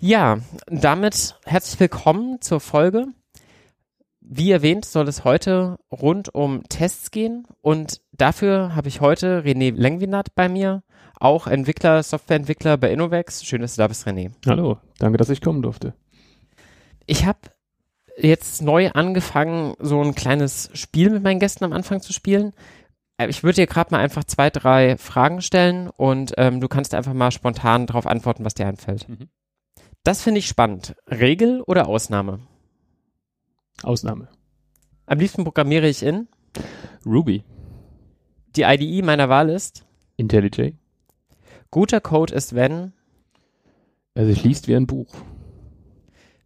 Ja, damit herzlich willkommen zur Folge. Wie erwähnt, soll es heute rund um Tests gehen und dafür habe ich heute René Lengwinat bei mir, auch Entwickler, Softwareentwickler bei Innovex. Schön, dass du da bist, René. Hallo, danke, dass ich kommen durfte. Ich habe jetzt neu angefangen, so ein kleines Spiel mit meinen Gästen am Anfang zu spielen. Äh, ich würde dir gerade mal einfach zwei, drei Fragen stellen und ähm, du kannst einfach mal spontan darauf antworten, was dir einfällt. Mhm. Das finde ich spannend. Regel oder Ausnahme? Ausnahme. Am liebsten programmiere ich in Ruby. Die IDE meiner Wahl ist IntelliJ. Guter Code ist, wenn Also ich liest wie ein Buch.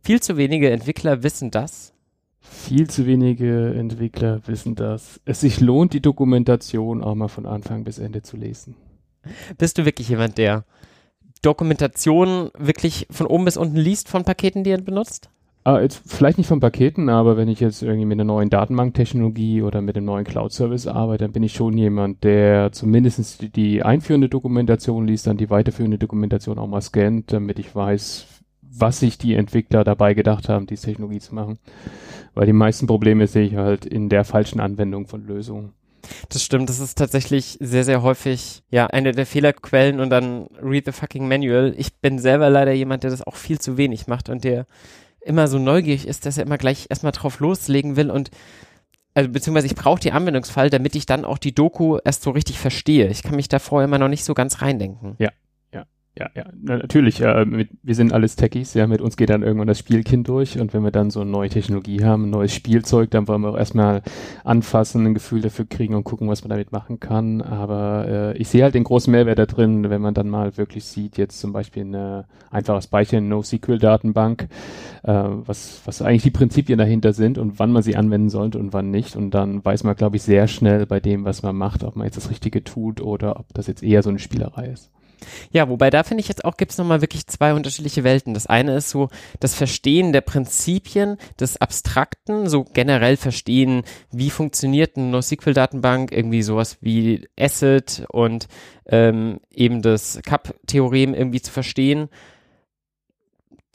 viel zu wenige Entwickler wissen das. Viel zu wenige Entwickler wissen, dass es sich lohnt, die Dokumentation auch mal von Anfang bis Ende zu lesen. Bist du wirklich jemand, der Dokumentation wirklich von oben bis unten liest von Paketen, die er benutzt? Ah, jetzt vielleicht nicht von Paketen, aber wenn ich jetzt irgendwie mit einer neuen Datenbanktechnologie oder mit einem neuen Cloud-Service arbeite, dann bin ich schon jemand, der zumindest die, die einführende Dokumentation liest, dann die weiterführende Dokumentation auch mal scannt, damit ich weiß, was sich die Entwickler dabei gedacht haben, diese Technologie zu machen. Weil die meisten Probleme sehe ich halt in der falschen Anwendung von Lösungen. Das stimmt, das ist tatsächlich sehr, sehr häufig, ja, eine der Fehlerquellen und dann read the fucking manual. Ich bin selber leider jemand, der das auch viel zu wenig macht und der immer so neugierig ist, dass er immer gleich erstmal drauf loslegen will und also beziehungsweise ich brauche die Anwendungsfall, damit ich dann auch die Doku erst so richtig verstehe. Ich kann mich da vorher immer noch nicht so ganz reindenken. Ja, ja, ja, natürlich. Äh, mit, wir sind alles Techies. Ja, mit uns geht dann irgendwann das Spielkind durch. Und wenn wir dann so eine neue Technologie haben, ein neues Spielzeug, dann wollen wir auch erstmal anfassen, ein Gefühl dafür kriegen und gucken, was man damit machen kann. Aber äh, ich sehe halt den großen Mehrwert da drin, wenn man dann mal wirklich sieht, jetzt zum Beispiel eine einfaches Beispiel, eine NoSQL-Datenbank, äh, was, was eigentlich die Prinzipien dahinter sind und wann man sie anwenden sollte und wann nicht. Und dann weiß man, glaube ich, sehr schnell bei dem, was man macht, ob man jetzt das Richtige tut oder ob das jetzt eher so eine Spielerei ist. Ja, wobei da finde ich jetzt auch, gibt es nochmal wirklich zwei unterschiedliche Welten. Das eine ist so das Verstehen der Prinzipien des Abstrakten, so generell verstehen, wie funktioniert eine NoSQL-Datenbank, irgendwie sowas wie ACID und ähm, eben das CAP-Theorem irgendwie zu verstehen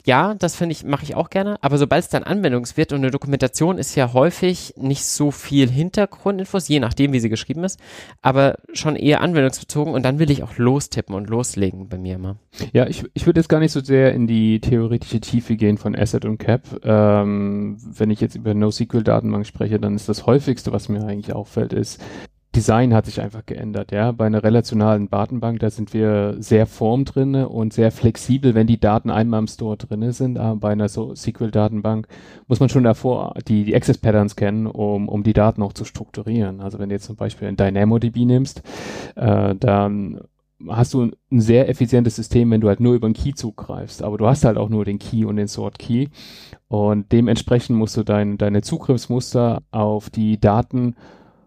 ja, das finde ich, mache ich auch gerne, aber sobald es dann Anwendungs wird und eine Dokumentation ist ja häufig nicht so viel Hintergrundinfos, je nachdem, wie sie geschrieben ist, aber schon eher anwendungsbezogen und dann will ich auch lostippen und loslegen bei mir immer. Ja, ich, ich würde jetzt gar nicht so sehr in die theoretische Tiefe gehen von Asset und Cap. Ähm, wenn ich jetzt über NoSQL-Datenbank spreche, dann ist das häufigste, was mir eigentlich auffällt, ist, Design hat sich einfach geändert, ja. Bei einer relationalen Datenbank, da sind wir sehr form drinne und sehr flexibel, wenn die Daten einmal im Store drinne sind. Aber bei einer so SQL-Datenbank muss man schon davor die, die Access Patterns kennen, um, um die Daten auch zu strukturieren. Also wenn du jetzt zum Beispiel ein DynamoDB nimmst, äh, dann hast du ein sehr effizientes System, wenn du halt nur über den Key zugreifst. Aber du hast halt auch nur den Key und den Sort Key. Und dementsprechend musst du dein, deine Zugriffsmuster auf die Daten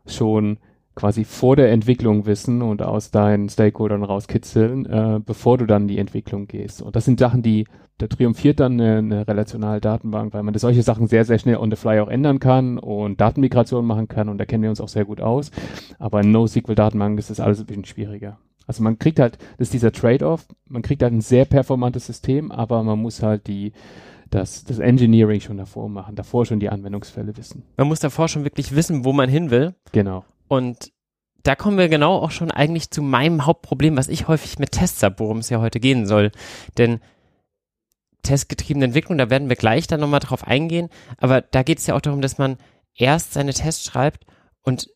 schon quasi vor der Entwicklung wissen und aus deinen Stakeholdern rauskitzeln, äh, bevor du dann in die Entwicklung gehst. Und das sind Sachen, die, da triumphiert dann eine, eine relationale Datenbank, weil man solche Sachen sehr, sehr schnell on the fly auch ändern kann und Datenmigration machen kann und da kennen wir uns auch sehr gut aus. Aber in NoSQL-Datenbank ist das alles ein bisschen schwieriger. Also man kriegt halt, das ist dieser Trade-off, man kriegt halt ein sehr performantes System, aber man muss halt die, das, das Engineering schon davor machen, davor schon die Anwendungsfälle wissen. Man muss davor schon wirklich wissen, wo man hin will. Genau. Und da kommen wir genau auch schon eigentlich zu meinem Hauptproblem, was ich häufig mit Tests habe, worum es ja heute gehen soll. Denn testgetriebene Entwicklung, da werden wir gleich dann nochmal drauf eingehen, aber da geht es ja auch darum, dass man erst seine Tests schreibt und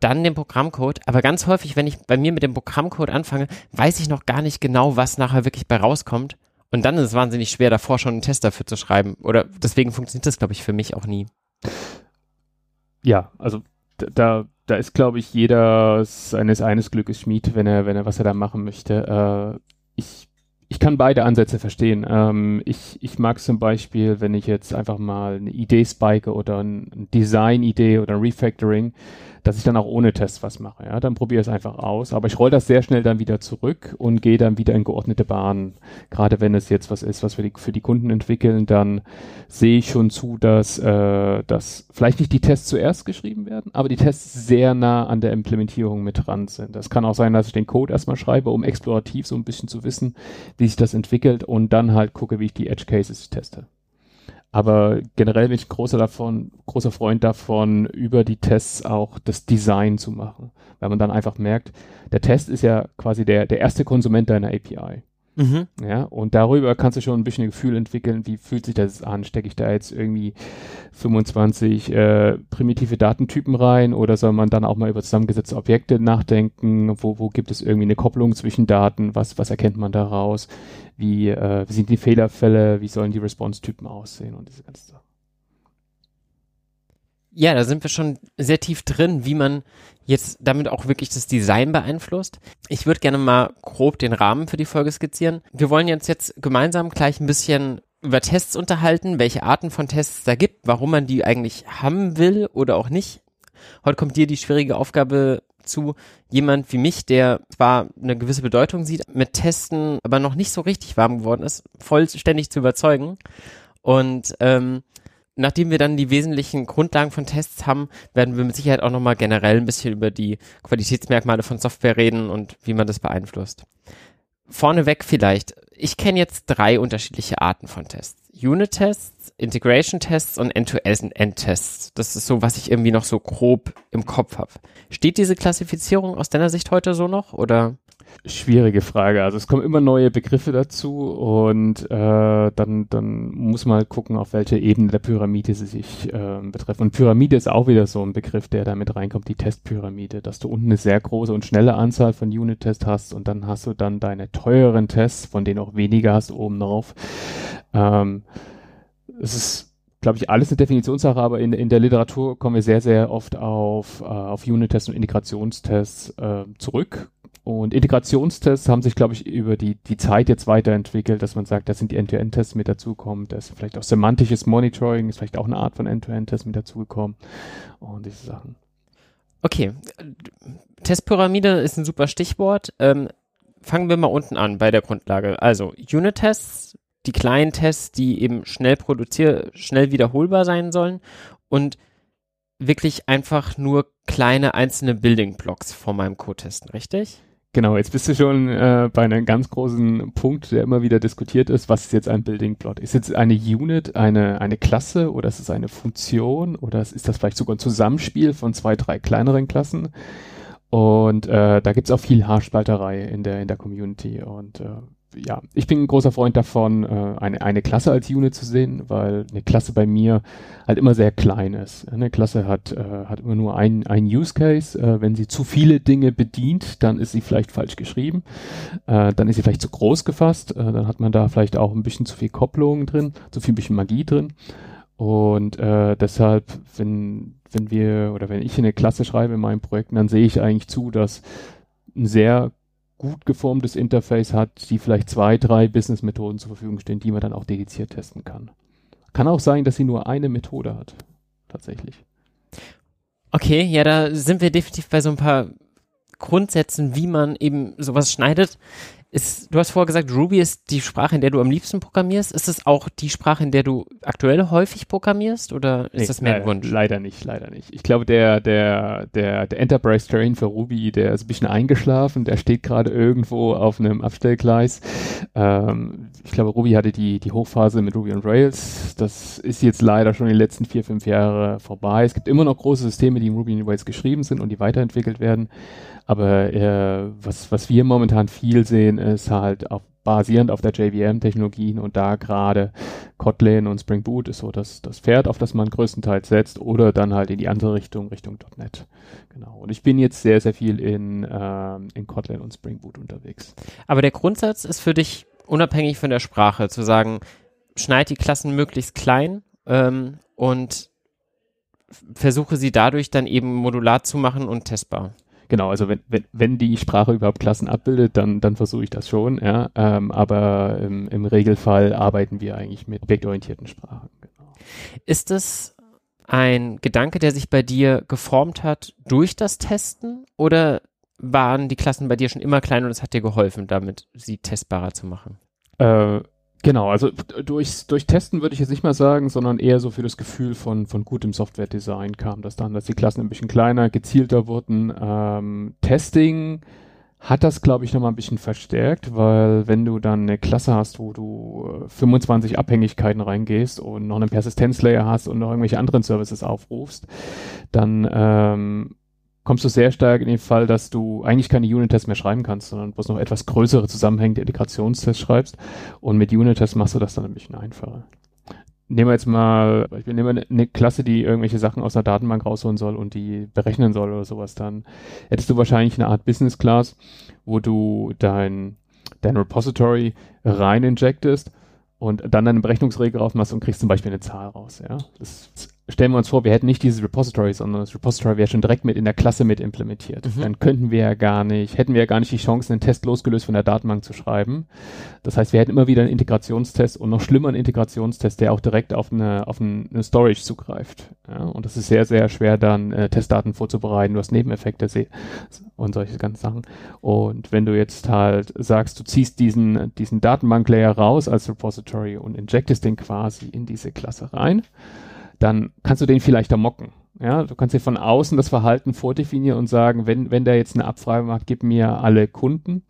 dann den Programmcode. Aber ganz häufig, wenn ich bei mir mit dem Programmcode anfange, weiß ich noch gar nicht genau, was nachher wirklich bei rauskommt. Und dann ist es wahnsinnig schwer, davor schon einen Test dafür zu schreiben. Oder deswegen funktioniert das, glaube ich, für mich auch nie. Ja, also da da ist, glaube ich, jeder seines eines Glückes Schmied, wenn er, wenn er, was er da machen möchte. Äh, ich, ich kann beide Ansätze verstehen. Ähm, ich, ich mag zum Beispiel, wenn ich jetzt einfach mal eine Idee spike oder ein Design-Idee oder ein Refactoring, dass ich dann auch ohne Tests was mache. Ja, dann probiere es einfach aus. Aber ich roll das sehr schnell dann wieder zurück und gehe dann wieder in geordnete Bahnen. Gerade wenn es jetzt was ist, was wir die, für die Kunden entwickeln, dann sehe ich schon zu, dass, äh, dass vielleicht nicht die Tests zuerst geschrieben werden, aber die Tests sehr nah an der Implementierung mit dran sind. Das kann auch sein, dass ich den Code erstmal schreibe, um explorativ so ein bisschen zu wissen, wie sich das entwickelt und dann halt gucke, wie ich die Edge Cases teste. Aber generell bin ich großer davon, großer Freund davon, über die Tests auch das Design zu machen. Weil man dann einfach merkt, der Test ist ja quasi der, der erste Konsument deiner API. Mhm. Ja, und darüber kannst du schon ein bisschen ein Gefühl entwickeln, wie fühlt sich das an? Stecke ich da jetzt irgendwie 25 äh, primitive Datentypen rein oder soll man dann auch mal über zusammengesetzte Objekte nachdenken? Wo, wo gibt es irgendwie eine Kopplung zwischen Daten? Was, was erkennt man daraus? Wie, äh, wie sind die Fehlerfälle? Wie sollen die Response-Typen aussehen und diese ganze Sache? Ja, da sind wir schon sehr tief drin, wie man jetzt damit auch wirklich das Design beeinflusst. Ich würde gerne mal grob den Rahmen für die Folge skizzieren. Wir wollen jetzt jetzt gemeinsam gleich ein bisschen über Tests unterhalten, welche Arten von Tests da gibt, warum man die eigentlich haben will oder auch nicht. Heute kommt dir die schwierige Aufgabe zu, jemand wie mich, der zwar eine gewisse Bedeutung sieht, mit Testen aber noch nicht so richtig warm geworden ist, vollständig zu überzeugen. Und ähm, nachdem wir dann die wesentlichen Grundlagen von Tests haben, werden wir mit Sicherheit auch nochmal generell ein bisschen über die Qualitätsmerkmale von Software reden und wie man das beeinflusst. Vorneweg vielleicht. Ich kenne jetzt drei unterschiedliche Arten von Tests. Unit-Tests, Integration-Tests und End-to-End-Tests. Das ist so, was ich irgendwie noch so grob im Kopf habe. Steht diese Klassifizierung aus deiner Sicht heute so noch oder? Schwierige Frage. Also es kommen immer neue Begriffe dazu und äh, dann, dann muss man halt gucken, auf welche Ebene der Pyramide sie sich äh, betreffen. Und Pyramide ist auch wieder so ein Begriff, der da mit reinkommt, die Testpyramide, dass du unten eine sehr große und schnelle Anzahl von Unit-Tests hast und dann hast du dann deine teuren Tests, von denen auch weniger hast oben drauf. Ähm, es ist glaube ich, alles eine Definitionssache, aber in, in der Literatur kommen wir sehr, sehr oft auf, äh, auf Unit-Tests und Integrationstests äh, zurück und Integrationstests haben sich, glaube ich, über die, die Zeit jetzt weiterentwickelt, dass man sagt, da sind die End-to-End-Tests mit dazugekommen, da ist vielleicht auch semantisches Monitoring, ist vielleicht auch eine Art von End-to-End-Test mit dazugekommen und diese Sachen. Okay, Testpyramide ist ein super Stichwort. Ähm, fangen wir mal unten an bei der Grundlage. Also Unit-Tests, die kleinen Tests, die eben schnell produziert, schnell wiederholbar sein sollen und wirklich einfach nur kleine einzelne Building Blocks vor meinem Code testen, richtig? Genau, jetzt bist du schon äh, bei einem ganz großen Punkt, der immer wieder diskutiert ist. Was ist jetzt ein Building Plot? Ist jetzt eine Unit eine, eine Klasse oder ist es eine Funktion oder ist das vielleicht sogar ein Zusammenspiel von zwei, drei kleineren Klassen? Und äh, da gibt's auch viel Haarspalterei in der, in der Community. Und äh, ja, ich bin ein großer Freund davon, äh, eine, eine Klasse als Unit zu sehen, weil eine Klasse bei mir halt immer sehr klein ist. Eine Klasse hat, äh, hat immer nur ein, ein Use Case. Äh, wenn sie zu viele Dinge bedient, dann ist sie vielleicht falsch geschrieben. Dann ist sie vielleicht zu groß gefasst. Dann hat man da vielleicht auch ein bisschen zu viel Kopplung drin, zu viel bisschen Magie drin. Und äh, deshalb, wenn, wenn wir oder wenn ich eine Klasse schreibe in meinen Projekten, dann sehe ich eigentlich zu, dass ein sehr gut geformtes Interface hat, die vielleicht zwei, drei Business-Methoden zur Verfügung stehen, die man dann auch dediziert testen kann. Kann auch sein, dass sie nur eine Methode hat. Tatsächlich. Okay, ja, da sind wir definitiv bei so ein paar Grundsätzen, wie man eben sowas schneidet. Ist, du hast vorher gesagt, Ruby ist die Sprache, in der du am liebsten programmierst. Ist es auch die Sprache, in der du aktuell häufig programmierst oder ist nee, das mehr ein Wunsch? Leider nicht, leider nicht. Ich glaube, der, der, der, der Enterprise Train für Ruby, der ist ein bisschen eingeschlafen, der steht gerade irgendwo auf einem Abstellgleis. Ähm, ich glaube, Ruby hatte die, die Hochphase mit Ruby on Rails. Das ist jetzt leider schon die letzten vier, fünf Jahre vorbei. Es gibt immer noch große Systeme, die in Ruby on Rails geschrieben sind und die weiterentwickelt werden. Aber äh, was, was wir momentan viel sehen, ist halt auf, basierend auf der JVM-Technologien und da gerade Kotlin und Spring Boot ist so das, das Pferd, auf das man größtenteils setzt oder dann halt in die andere Richtung, Richtung .NET. Genau. Und ich bin jetzt sehr, sehr viel in, ähm, in Kotlin und Spring Boot unterwegs. Aber der Grundsatz ist für dich unabhängig von der Sprache, zu sagen, schneid die Klassen möglichst klein ähm, und versuche sie dadurch dann eben modular zu machen und testbar. Genau, also wenn, wenn, wenn die Sprache überhaupt Klassen abbildet, dann, dann versuche ich das schon, ja. Ähm, aber im, im Regelfall arbeiten wir eigentlich mit objektorientierten Sprachen. Genau. Ist es ein Gedanke, der sich bei dir geformt hat durch das Testen oder waren die Klassen bei dir schon immer klein und es hat dir geholfen, damit sie testbarer zu machen? Äh, Genau, also durch, durch Testen würde ich jetzt nicht mal sagen, sondern eher so für das Gefühl von, von gutem Software-Design kam das dann, dass die Klassen ein bisschen kleiner, gezielter wurden. Ähm, Testing hat das, glaube ich, nochmal ein bisschen verstärkt, weil wenn du dann eine Klasse hast, wo du 25 äh, Abhängigkeiten reingehst und noch einen Persistenzlayer hast und noch irgendwelche anderen Services aufrufst, dann ähm, kommst du sehr stark in den Fall, dass du eigentlich keine Unit-Tests mehr schreiben kannst, sondern bloß noch etwas größere zusammenhängende Integrationstests schreibst. Und mit Unit-Tests machst du das dann ein bisschen einfacher. Nehmen wir jetzt mal, ich nehme eine, eine Klasse, die irgendwelche Sachen aus einer Datenbank rausholen soll und die berechnen soll oder sowas, dann hättest du wahrscheinlich eine Art Business Class, wo du dein, dein Repository rein injectest und dann deine Berechnungsregel rausmachst und kriegst zum Beispiel eine Zahl raus. Ja? Das stellen wir uns vor, wir hätten nicht dieses Repository, sondern das Repository wäre schon direkt mit in der Klasse mit implementiert. Mhm. Dann könnten wir ja gar nicht, hätten wir ja gar nicht die Chance, einen Test losgelöst von der Datenbank zu schreiben. Das heißt, wir hätten immer wieder einen Integrationstest und noch schlimmer einen Integrationstest, der auch direkt auf eine, auf eine Storage zugreift. Ja, und das ist sehr, sehr schwer, dann äh, Testdaten vorzubereiten. Du hast Nebeneffekte und solche ganzen Sachen. Und wenn du jetzt halt sagst, du ziehst diesen, diesen Datenbank-Layer raus als Repository und injectest den quasi in diese Klasse rein, dann kannst du den vielleicht da mocken. Ja, du kannst dir von außen das Verhalten vordefinieren und sagen, wenn, wenn der jetzt eine Abfrage macht, gib mir alle Kunden,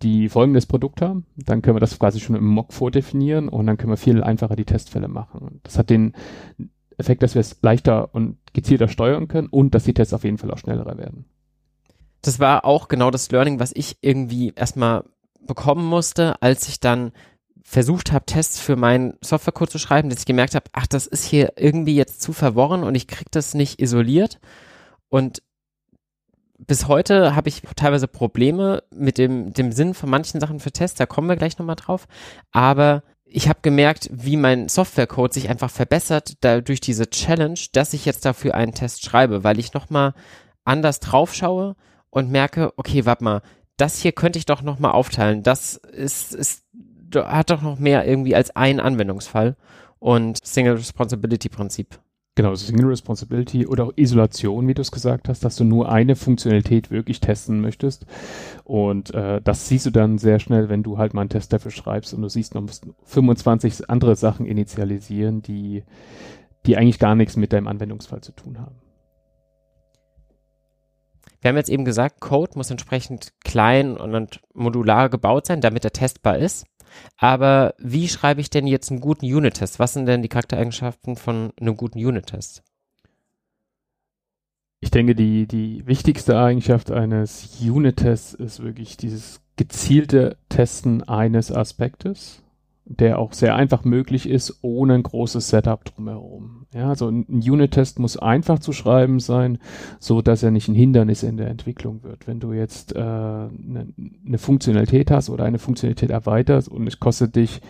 die folgendes Produkt haben, dann können wir das quasi schon im Mock vordefinieren und dann können wir viel einfacher die Testfälle machen. Das hat den Effekt, dass wir es leichter und gezielter steuern können und dass die Tests auf jeden Fall auch schneller werden. Das war auch genau das Learning, was ich irgendwie erstmal bekommen musste, als ich dann versucht habe, Tests für meinen Softwarecode zu schreiben, dass ich gemerkt habe, ach, das ist hier irgendwie jetzt zu verworren und ich krieg das nicht isoliert. Und bis heute habe ich teilweise Probleme mit dem, dem Sinn von manchen Sachen für Tests, da kommen wir gleich nochmal drauf. Aber ich habe gemerkt, wie mein Softwarecode sich einfach verbessert durch diese Challenge, dass ich jetzt dafür einen Test schreibe, weil ich nochmal anders drauf schaue und merke, okay, warte mal, das hier könnte ich doch nochmal aufteilen. Das ist, ist hat doch noch mehr irgendwie als ein Anwendungsfall und Single Responsibility Prinzip. Genau, Single Responsibility oder auch Isolation, wie du es gesagt hast, dass du nur eine Funktionalität wirklich testen möchtest. Und äh, das siehst du dann sehr schnell, wenn du halt mal einen Test dafür schreibst und du siehst, du musst 25 andere Sachen initialisieren, die, die eigentlich gar nichts mit deinem Anwendungsfall zu tun haben. Wir haben jetzt eben gesagt, Code muss entsprechend klein und modular gebaut sein, damit er testbar ist. Aber wie schreibe ich denn jetzt einen guten Unit-Test? Was sind denn die Charaktereigenschaften von einem guten Unit-Test? Ich denke, die, die wichtigste Eigenschaft eines Unit-Tests ist wirklich dieses gezielte Testen eines Aspektes der auch sehr einfach möglich ist, ohne ein großes Setup drumherum. Ja, also ein Unit-Test muss einfach zu schreiben sein, so dass er nicht ein Hindernis in der Entwicklung wird. Wenn du jetzt eine äh, ne, Funktionalität hast oder eine Funktionalität erweiterst und es kostet dich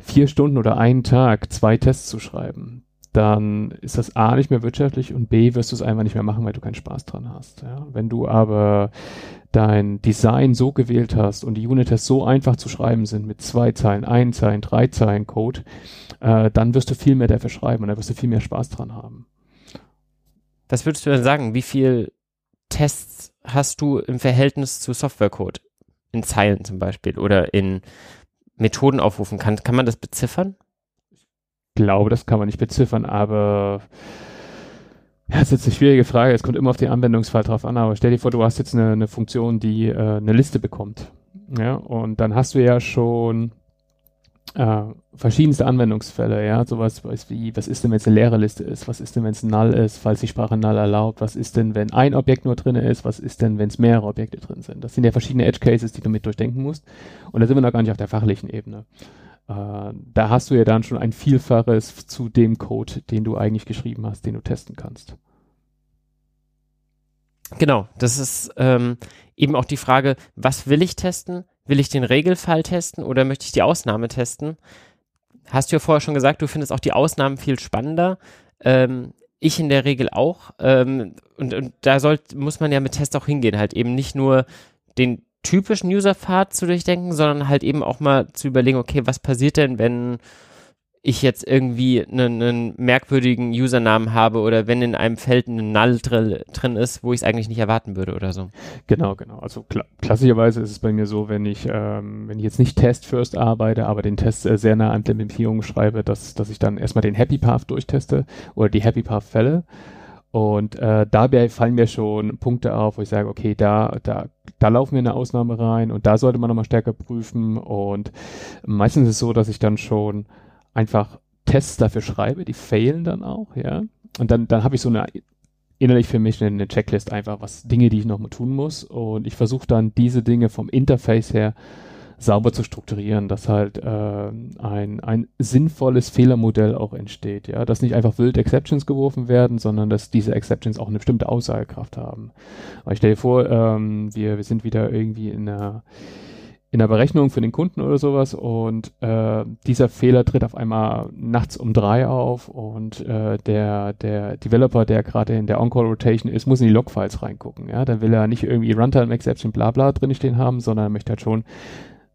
vier Stunden oder einen Tag, zwei Tests zu schreiben, dann ist das A nicht mehr wirtschaftlich und B wirst du es einfach nicht mehr machen, weil du keinen Spaß dran hast. Ja? Wenn du aber dein Design so gewählt hast und die Unit-Tests so einfach zu schreiben sind mit zwei Zeilen, ein Zeilen, drei Zeilen Code, äh, dann wirst du viel mehr dafür schreiben und dann wirst du viel mehr Spaß dran haben. Was würdest du denn sagen? Wie viel Tests hast du im Verhältnis zu Softwarecode? In Zeilen zum Beispiel oder in Methoden aufrufen? Kann, kann man das beziffern? Glaube, das kann man nicht beziffern, aber ja, das ist jetzt eine schwierige Frage. Es kommt immer auf den Anwendungsfall drauf an, aber stell dir vor, du hast jetzt eine, eine Funktion, die äh, eine Liste bekommt. Ja, und dann hast du ja schon äh, verschiedenste Anwendungsfälle, ja, sowas wie, was ist denn, wenn es eine leere Liste ist, was ist denn, wenn es null ist, falls die Sprache null erlaubt, was ist denn, wenn ein Objekt nur drin ist, was ist denn, wenn es mehrere Objekte drin sind. Das sind ja verschiedene Edge Cases, die du mit durchdenken musst. Und da sind wir noch gar nicht auf der fachlichen Ebene. Äh, da hast du ja dann schon ein Vielfaches zu dem Code, den du eigentlich geschrieben hast, den du testen kannst. Genau, das ist ähm, eben auch die Frage, was will ich testen? Will ich den Regelfall testen oder möchte ich die Ausnahme testen? Hast du ja vorher schon gesagt, du findest auch die Ausnahmen viel spannender. Ähm, ich in der Regel auch. Ähm, und, und da soll, muss man ja mit Tests auch hingehen, halt eben nicht nur den typischen User-Pfad zu durchdenken, sondern halt eben auch mal zu überlegen, okay, was passiert denn, wenn ich jetzt irgendwie einen, einen merkwürdigen Usernamen habe oder wenn in einem Feld ein Null drin, drin ist, wo ich es eigentlich nicht erwarten würde oder so. Genau, genau. Also kla klassischerweise ist es bei mir so, wenn ich, ähm, wenn ich jetzt nicht Test First arbeite, aber den Test äh, sehr nah an Implementierung schreibe, dass, dass ich dann erstmal den Happy Path durchteste oder die Happy Path Fälle. Und äh, dabei fallen mir schon Punkte auf, wo ich sage, okay, da, da, da laufen wir eine Ausnahme rein und da sollte man nochmal stärker prüfen. Und meistens ist es so, dass ich dann schon einfach Tests dafür schreibe, die failen dann auch, ja. Und dann, dann habe ich so eine innerlich für mich eine, Checklist einfach, was Dinge, die ich noch mal tun muss. Und ich versuche dann diese Dinge vom Interface her sauber zu strukturieren, dass halt äh, ein, ein sinnvolles Fehlermodell auch entsteht, ja, dass nicht einfach wild Exceptions geworfen werden, sondern dass diese Exceptions auch eine bestimmte Aussagekraft haben. Aber ich stelle vor, ähm, wir, wir sind wieder irgendwie in einer in der Berechnung für den Kunden oder sowas und äh, dieser Fehler tritt auf einmal nachts um drei auf und äh, der der Developer, der gerade in der On-Call Rotation ist, muss in die Logfiles reingucken. Ja, da will er nicht irgendwie Runtime Exception bla bla drin stehen haben, sondern er möchte halt schon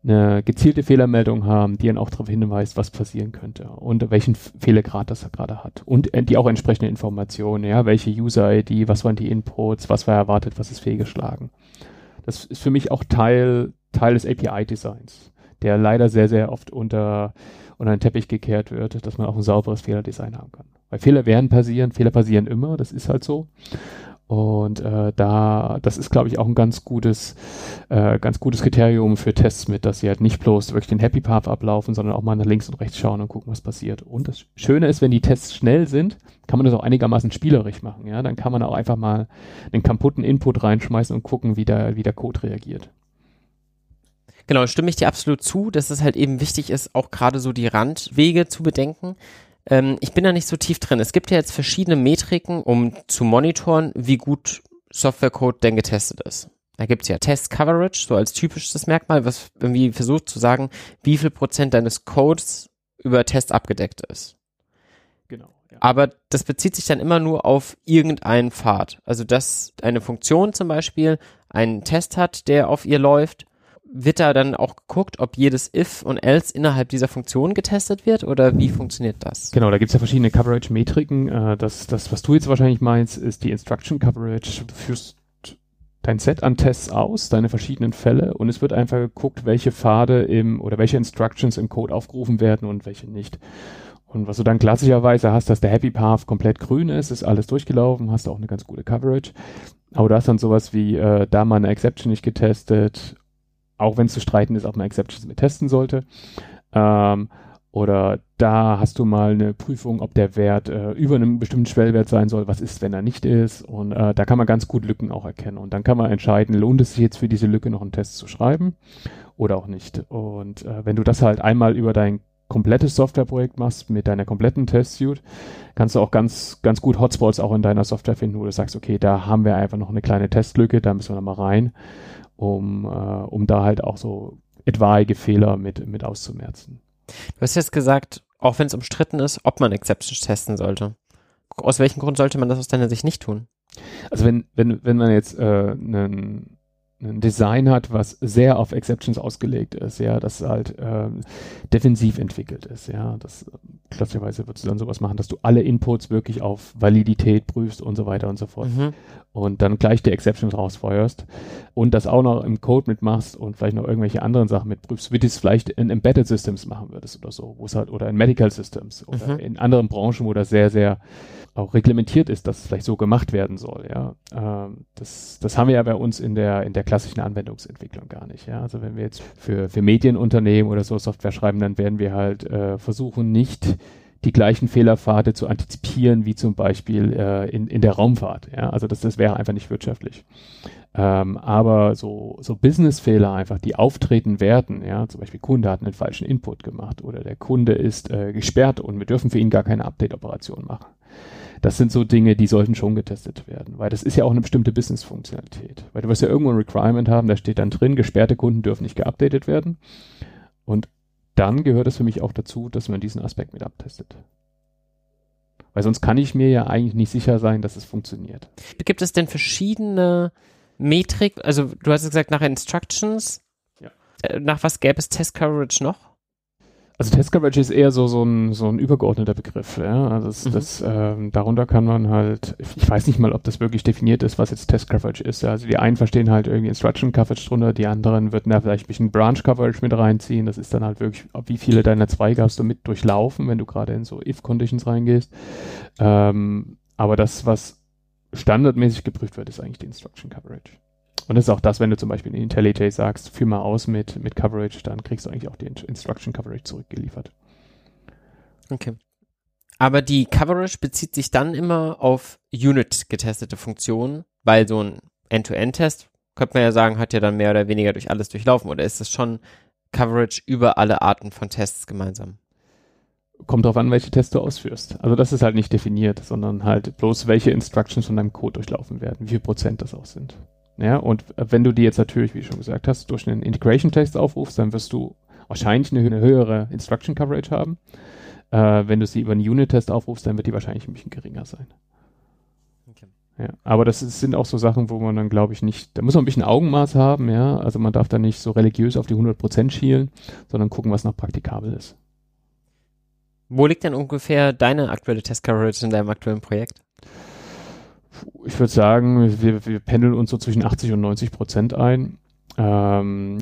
eine gezielte Fehlermeldung haben, die dann auch darauf hinweist, was passieren könnte und welchen Fehlergrad das er gerade hat. Und äh, die auch entsprechende Informationen, ja, welche User-ID, was waren die Inputs, was war erwartet, was ist fehlgeschlagen. Das ist für mich auch Teil Teil des API-Designs, der leider sehr, sehr oft unter, unter den Teppich gekehrt wird, dass man auch ein sauberes Fehlerdesign haben kann. Weil Fehler werden passieren, Fehler passieren immer, das ist halt so. Und äh, da, das ist, glaube ich, auch ein ganz gutes, äh, ganz gutes Kriterium für Tests mit, dass sie halt nicht bloß wirklich den Happy Path ablaufen, sondern auch mal nach links und rechts schauen und gucken, was passiert. Und das Schöne ist, wenn die Tests schnell sind, kann man das auch einigermaßen spielerisch machen. Ja, dann kann man auch einfach mal einen kaputten Input reinschmeißen und gucken, wie der, wie der Code reagiert. Genau, stimme ich dir absolut zu, dass es halt eben wichtig ist, auch gerade so die Randwege zu bedenken. Ähm, ich bin da nicht so tief drin. Es gibt ja jetzt verschiedene Metriken, um zu monitoren, wie gut Softwarecode denn getestet ist. Da gibt's ja Test Coverage, so als typisches Merkmal, was irgendwie versucht zu sagen, wie viel Prozent deines Codes über Test abgedeckt ist. Genau. Ja. Aber das bezieht sich dann immer nur auf irgendeinen Pfad. Also, dass eine Funktion zum Beispiel einen Test hat, der auf ihr läuft wird da dann auch geguckt, ob jedes if und else innerhalb dieser Funktion getestet wird oder wie funktioniert das? Genau, da gibt es ja verschiedene Coverage-Metriken. Äh, das, das, was du jetzt wahrscheinlich meinst, ist die Instruction Coverage. Du führst dein Set an Tests aus, deine verschiedenen Fälle und es wird einfach geguckt, welche Pfade im oder welche Instructions im Code aufgerufen werden und welche nicht. Und was du dann klassischerweise hast, dass der Happy Path komplett grün ist, ist alles durchgelaufen, hast auch eine ganz gute Coverage. Aber du hast dann sowas wie, äh, da mal eine Exception nicht getestet auch wenn es zu streiten ist, ob man Exceptions mit testen sollte. Ähm, oder da hast du mal eine Prüfung, ob der Wert äh, über einem bestimmten Schwellwert sein soll. Was ist, wenn er nicht ist? Und äh, da kann man ganz gut Lücken auch erkennen. Und dann kann man entscheiden, lohnt es sich jetzt für diese Lücke noch einen Test zu schreiben oder auch nicht. Und äh, wenn du das halt einmal über dein komplettes Softwareprojekt machst mit deiner kompletten Test-Suite, kannst du auch ganz, ganz gut Hotspots auch in deiner Software finden, wo du sagst, okay, da haben wir einfach noch eine kleine Testlücke, da müssen wir noch mal rein um, äh, um da halt auch so etwaige Fehler mit, mit auszumerzen. Du hast jetzt gesagt, auch wenn es umstritten ist, ob man Exceptions testen sollte. Aus welchem Grund sollte man das aus deiner Sicht nicht tun? Also wenn, wenn, wenn man jetzt äh, einen ein Design hat, was sehr auf Exceptions ausgelegt ist, ja, das halt ähm, defensiv entwickelt ist, ja, das klassischerweise würdest du dann sowas machen, dass du alle Inputs wirklich auf Validität prüfst und so weiter und so fort mhm. und dann gleich die Exceptions rausfeuerst und das auch noch im Code mitmachst und vielleicht noch irgendwelche anderen Sachen mitprüfst, wie du es vielleicht in Embedded Systems machen würdest oder so, wo es halt oder in Medical Systems oder mhm. in anderen Branchen, wo das sehr sehr auch reglementiert ist, dass es vielleicht so gemacht werden soll. Ja, ähm, das, das haben wir ja bei uns in der in der klassischen Anwendungsentwicklung gar nicht. Ja, also wenn wir jetzt für für Medienunternehmen oder so Software schreiben, dann werden wir halt äh, versuchen nicht die gleichen Fehlerpfade zu antizipieren wie zum Beispiel äh, in in der Raumfahrt. Ja, also das das wäre einfach nicht wirtschaftlich. Ähm, aber so, so Business-Fehler einfach, die auftreten werden, ja, zum Beispiel Kunde hat einen falschen Input gemacht oder der Kunde ist äh, gesperrt und wir dürfen für ihn gar keine Update-Operation machen. Das sind so Dinge, die sollten schon getestet werden, weil das ist ja auch eine bestimmte Business-Funktionalität. Weil du wirst ja irgendwo ein Requirement haben, da steht dann drin, gesperrte Kunden dürfen nicht geupdatet werden. Und dann gehört es für mich auch dazu, dass man diesen Aspekt mit abtestet. Weil sonst kann ich mir ja eigentlich nicht sicher sein, dass es funktioniert. Gibt es denn verschiedene Metrik, also du hast gesagt nach Instructions, ja. Äh, nach was gäbe es Test Coverage noch? Also Test Coverage ist eher so, so, ein, so ein übergeordneter Begriff. Ja? Also das, mhm. das, ähm, darunter kann man halt, ich weiß nicht mal, ob das wirklich definiert ist, was jetzt Test Coverage ist. Also die einen verstehen halt irgendwie Instruction Coverage drunter, die anderen würden da vielleicht ein bisschen Branch Coverage mit reinziehen. Das ist dann halt wirklich, wie viele deiner Zweige hast du mit durchlaufen, wenn du gerade in so If-Conditions reingehst. Ähm, aber das, was standardmäßig geprüft wird, ist eigentlich die Instruction Coverage. Und das ist auch das, wenn du zum Beispiel in IntelliJ sagst, führ mal aus mit, mit Coverage, dann kriegst du eigentlich auch die Instruction Coverage zurückgeliefert. Okay. Aber die Coverage bezieht sich dann immer auf Unit getestete Funktionen, weil so ein End-to-End-Test, könnte man ja sagen, hat ja dann mehr oder weniger durch alles durchlaufen. Oder ist das schon Coverage über alle Arten von Tests gemeinsam? Kommt darauf an, welche Tests du ausführst. Also das ist halt nicht definiert, sondern halt bloß, welche Instructions von deinem Code durchlaufen werden, wie viel Prozent das auch sind. Ja, und wenn du die jetzt natürlich, wie du schon gesagt hast, durch einen Integration-Test aufrufst, dann wirst du wahrscheinlich eine, eine höhere Instruction Coverage haben. Äh, wenn du sie über einen Unit-Test aufrufst, dann wird die wahrscheinlich ein bisschen geringer sein. Okay. Ja, aber das ist, sind auch so Sachen, wo man dann, glaube ich, nicht, da muss man ein bisschen Augenmaß haben, ja. Also man darf da nicht so religiös auf die 100% schielen, sondern gucken, was noch praktikabel ist. Wo liegt denn ungefähr deine aktuelle Test-Coverage in deinem aktuellen Projekt? Ich würde sagen, wir, wir pendeln uns so zwischen 80 und 90 Prozent ein. Ähm,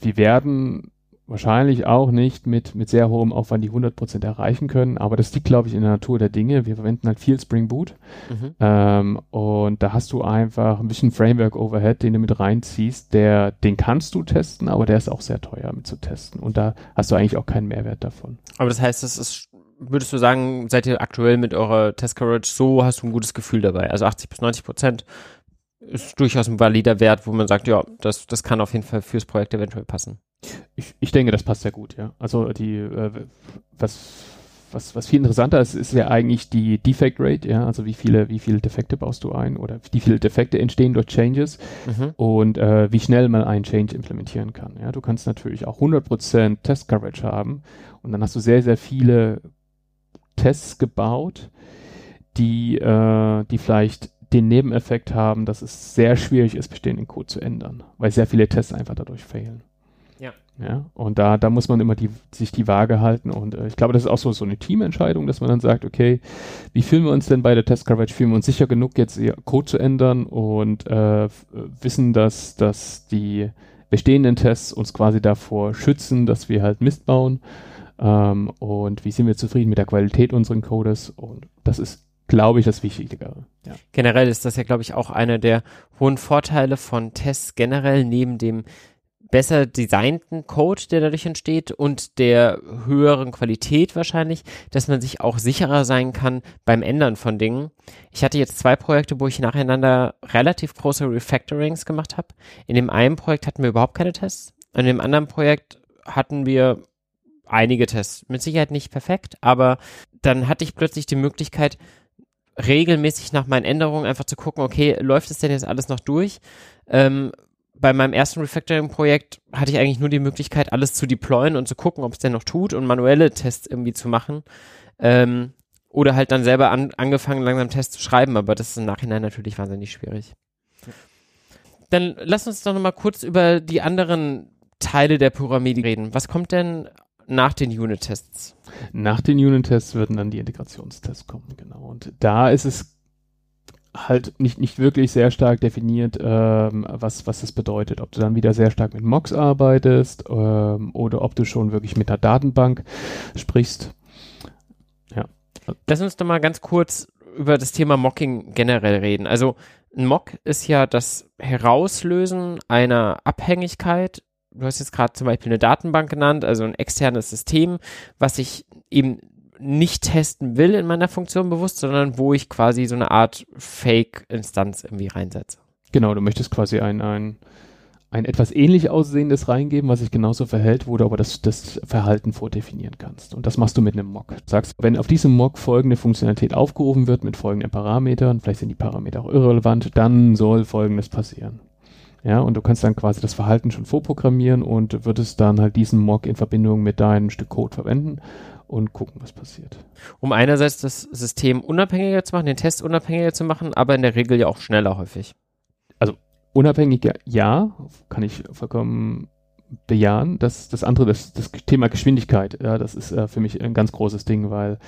wir werden wahrscheinlich auch nicht mit, mit sehr hohem Aufwand die 100 Prozent erreichen können, aber das liegt, glaube ich, in der Natur der Dinge. Wir verwenden halt viel Spring Boot mhm. ähm, und da hast du einfach ein bisschen Framework Overhead, den du mit reinziehst, der, den kannst du testen, aber der ist auch sehr teuer mit zu testen und da hast du eigentlich auch keinen Mehrwert davon. Aber das heißt, das ist würdest du sagen, seid ihr aktuell mit eurer Test Coverage so, hast du ein gutes Gefühl dabei? Also 80 bis 90 Prozent ist durchaus ein valider Wert, wo man sagt, ja, das, das kann auf jeden Fall fürs Projekt eventuell passen. Ich, ich denke, das passt sehr gut, ja. Also die, äh, was, was, was viel interessanter ist, ist ja eigentlich die Defect Rate, ja, also wie viele, wie viele Defekte baust du ein oder wie viele Defekte entstehen durch Changes mhm. und äh, wie schnell man einen Change implementieren kann. Ja, du kannst natürlich auch 100% Test Coverage haben und dann hast du sehr, sehr viele Tests gebaut, die, äh, die vielleicht den Nebeneffekt haben, dass es sehr schwierig ist, bestehenden Code zu ändern, weil sehr viele Tests einfach dadurch fehlen. Ja. Ja, und da, da muss man immer die, sich die Waage halten und äh, ich glaube, das ist auch so, so eine Teamentscheidung, dass man dann sagt, okay, wie fühlen wir uns denn bei der Test Coverage? Fühlen wir uns sicher genug, jetzt Code zu ändern und äh, wissen, dass, dass die bestehenden Tests uns quasi davor schützen, dass wir halt Mist bauen? Ähm, und wie sind wir zufrieden mit der Qualität unseres Codes und das ist glaube ich, das Wichtigere. Ja. Generell ist das ja, glaube ich, auch einer der hohen Vorteile von Tests generell neben dem besser designten Code, der dadurch entsteht und der höheren Qualität wahrscheinlich, dass man sich auch sicherer sein kann beim Ändern von Dingen. Ich hatte jetzt zwei Projekte, wo ich nacheinander relativ große Refactorings gemacht habe. In dem einen Projekt hatten wir überhaupt keine Tests. In dem anderen Projekt hatten wir einige Tests. Mit Sicherheit nicht perfekt, aber dann hatte ich plötzlich die Möglichkeit, regelmäßig nach meinen Änderungen einfach zu gucken, okay, läuft es denn jetzt alles noch durch? Ähm, bei meinem ersten Refactoring-Projekt hatte ich eigentlich nur die Möglichkeit, alles zu deployen und zu gucken, ob es denn noch tut und manuelle Tests irgendwie zu machen. Ähm, oder halt dann selber an, angefangen, langsam Tests zu schreiben, aber das ist im Nachhinein natürlich wahnsinnig schwierig. Dann lass uns doch nochmal kurz über die anderen Teile der Pyramide reden. Was kommt denn nach den Unit-Tests. Nach den Unit-Tests würden dann die Integrationstests kommen, genau. Und da ist es halt nicht, nicht wirklich sehr stark definiert, ähm, was, was das bedeutet. Ob du dann wieder sehr stark mit Mocks arbeitest ähm, oder ob du schon wirklich mit der Datenbank sprichst. Ja. Lass uns doch mal ganz kurz über das Thema Mocking generell reden. Also ein Mock ist ja das Herauslösen einer Abhängigkeit du hast jetzt gerade zum Beispiel eine Datenbank genannt, also ein externes System, was ich eben nicht testen will in meiner Funktion bewusst, sondern wo ich quasi so eine Art Fake-Instanz irgendwie reinsetze. Genau, du möchtest quasi ein, ein, ein etwas ähnlich aussehendes reingeben, was sich genauso verhält, wo du aber das, das Verhalten vordefinieren kannst. Und das machst du mit einem Mock. Sagst, wenn auf diesem Mock folgende Funktionalität aufgerufen wird mit folgenden Parametern, vielleicht sind die Parameter auch irrelevant, dann soll folgendes passieren. Ja, und du kannst dann quasi das Verhalten schon vorprogrammieren und würdest dann halt diesen Mock in Verbindung mit deinem Stück Code verwenden und gucken, was passiert. Um einerseits das System unabhängiger zu machen, den Test unabhängiger zu machen, aber in der Regel ja auch schneller häufig. Also unabhängiger, ja, kann ich vollkommen bejahen. Das, das andere, das, das Thema Geschwindigkeit, ja, das ist äh, für mich ein ganz großes Ding, weil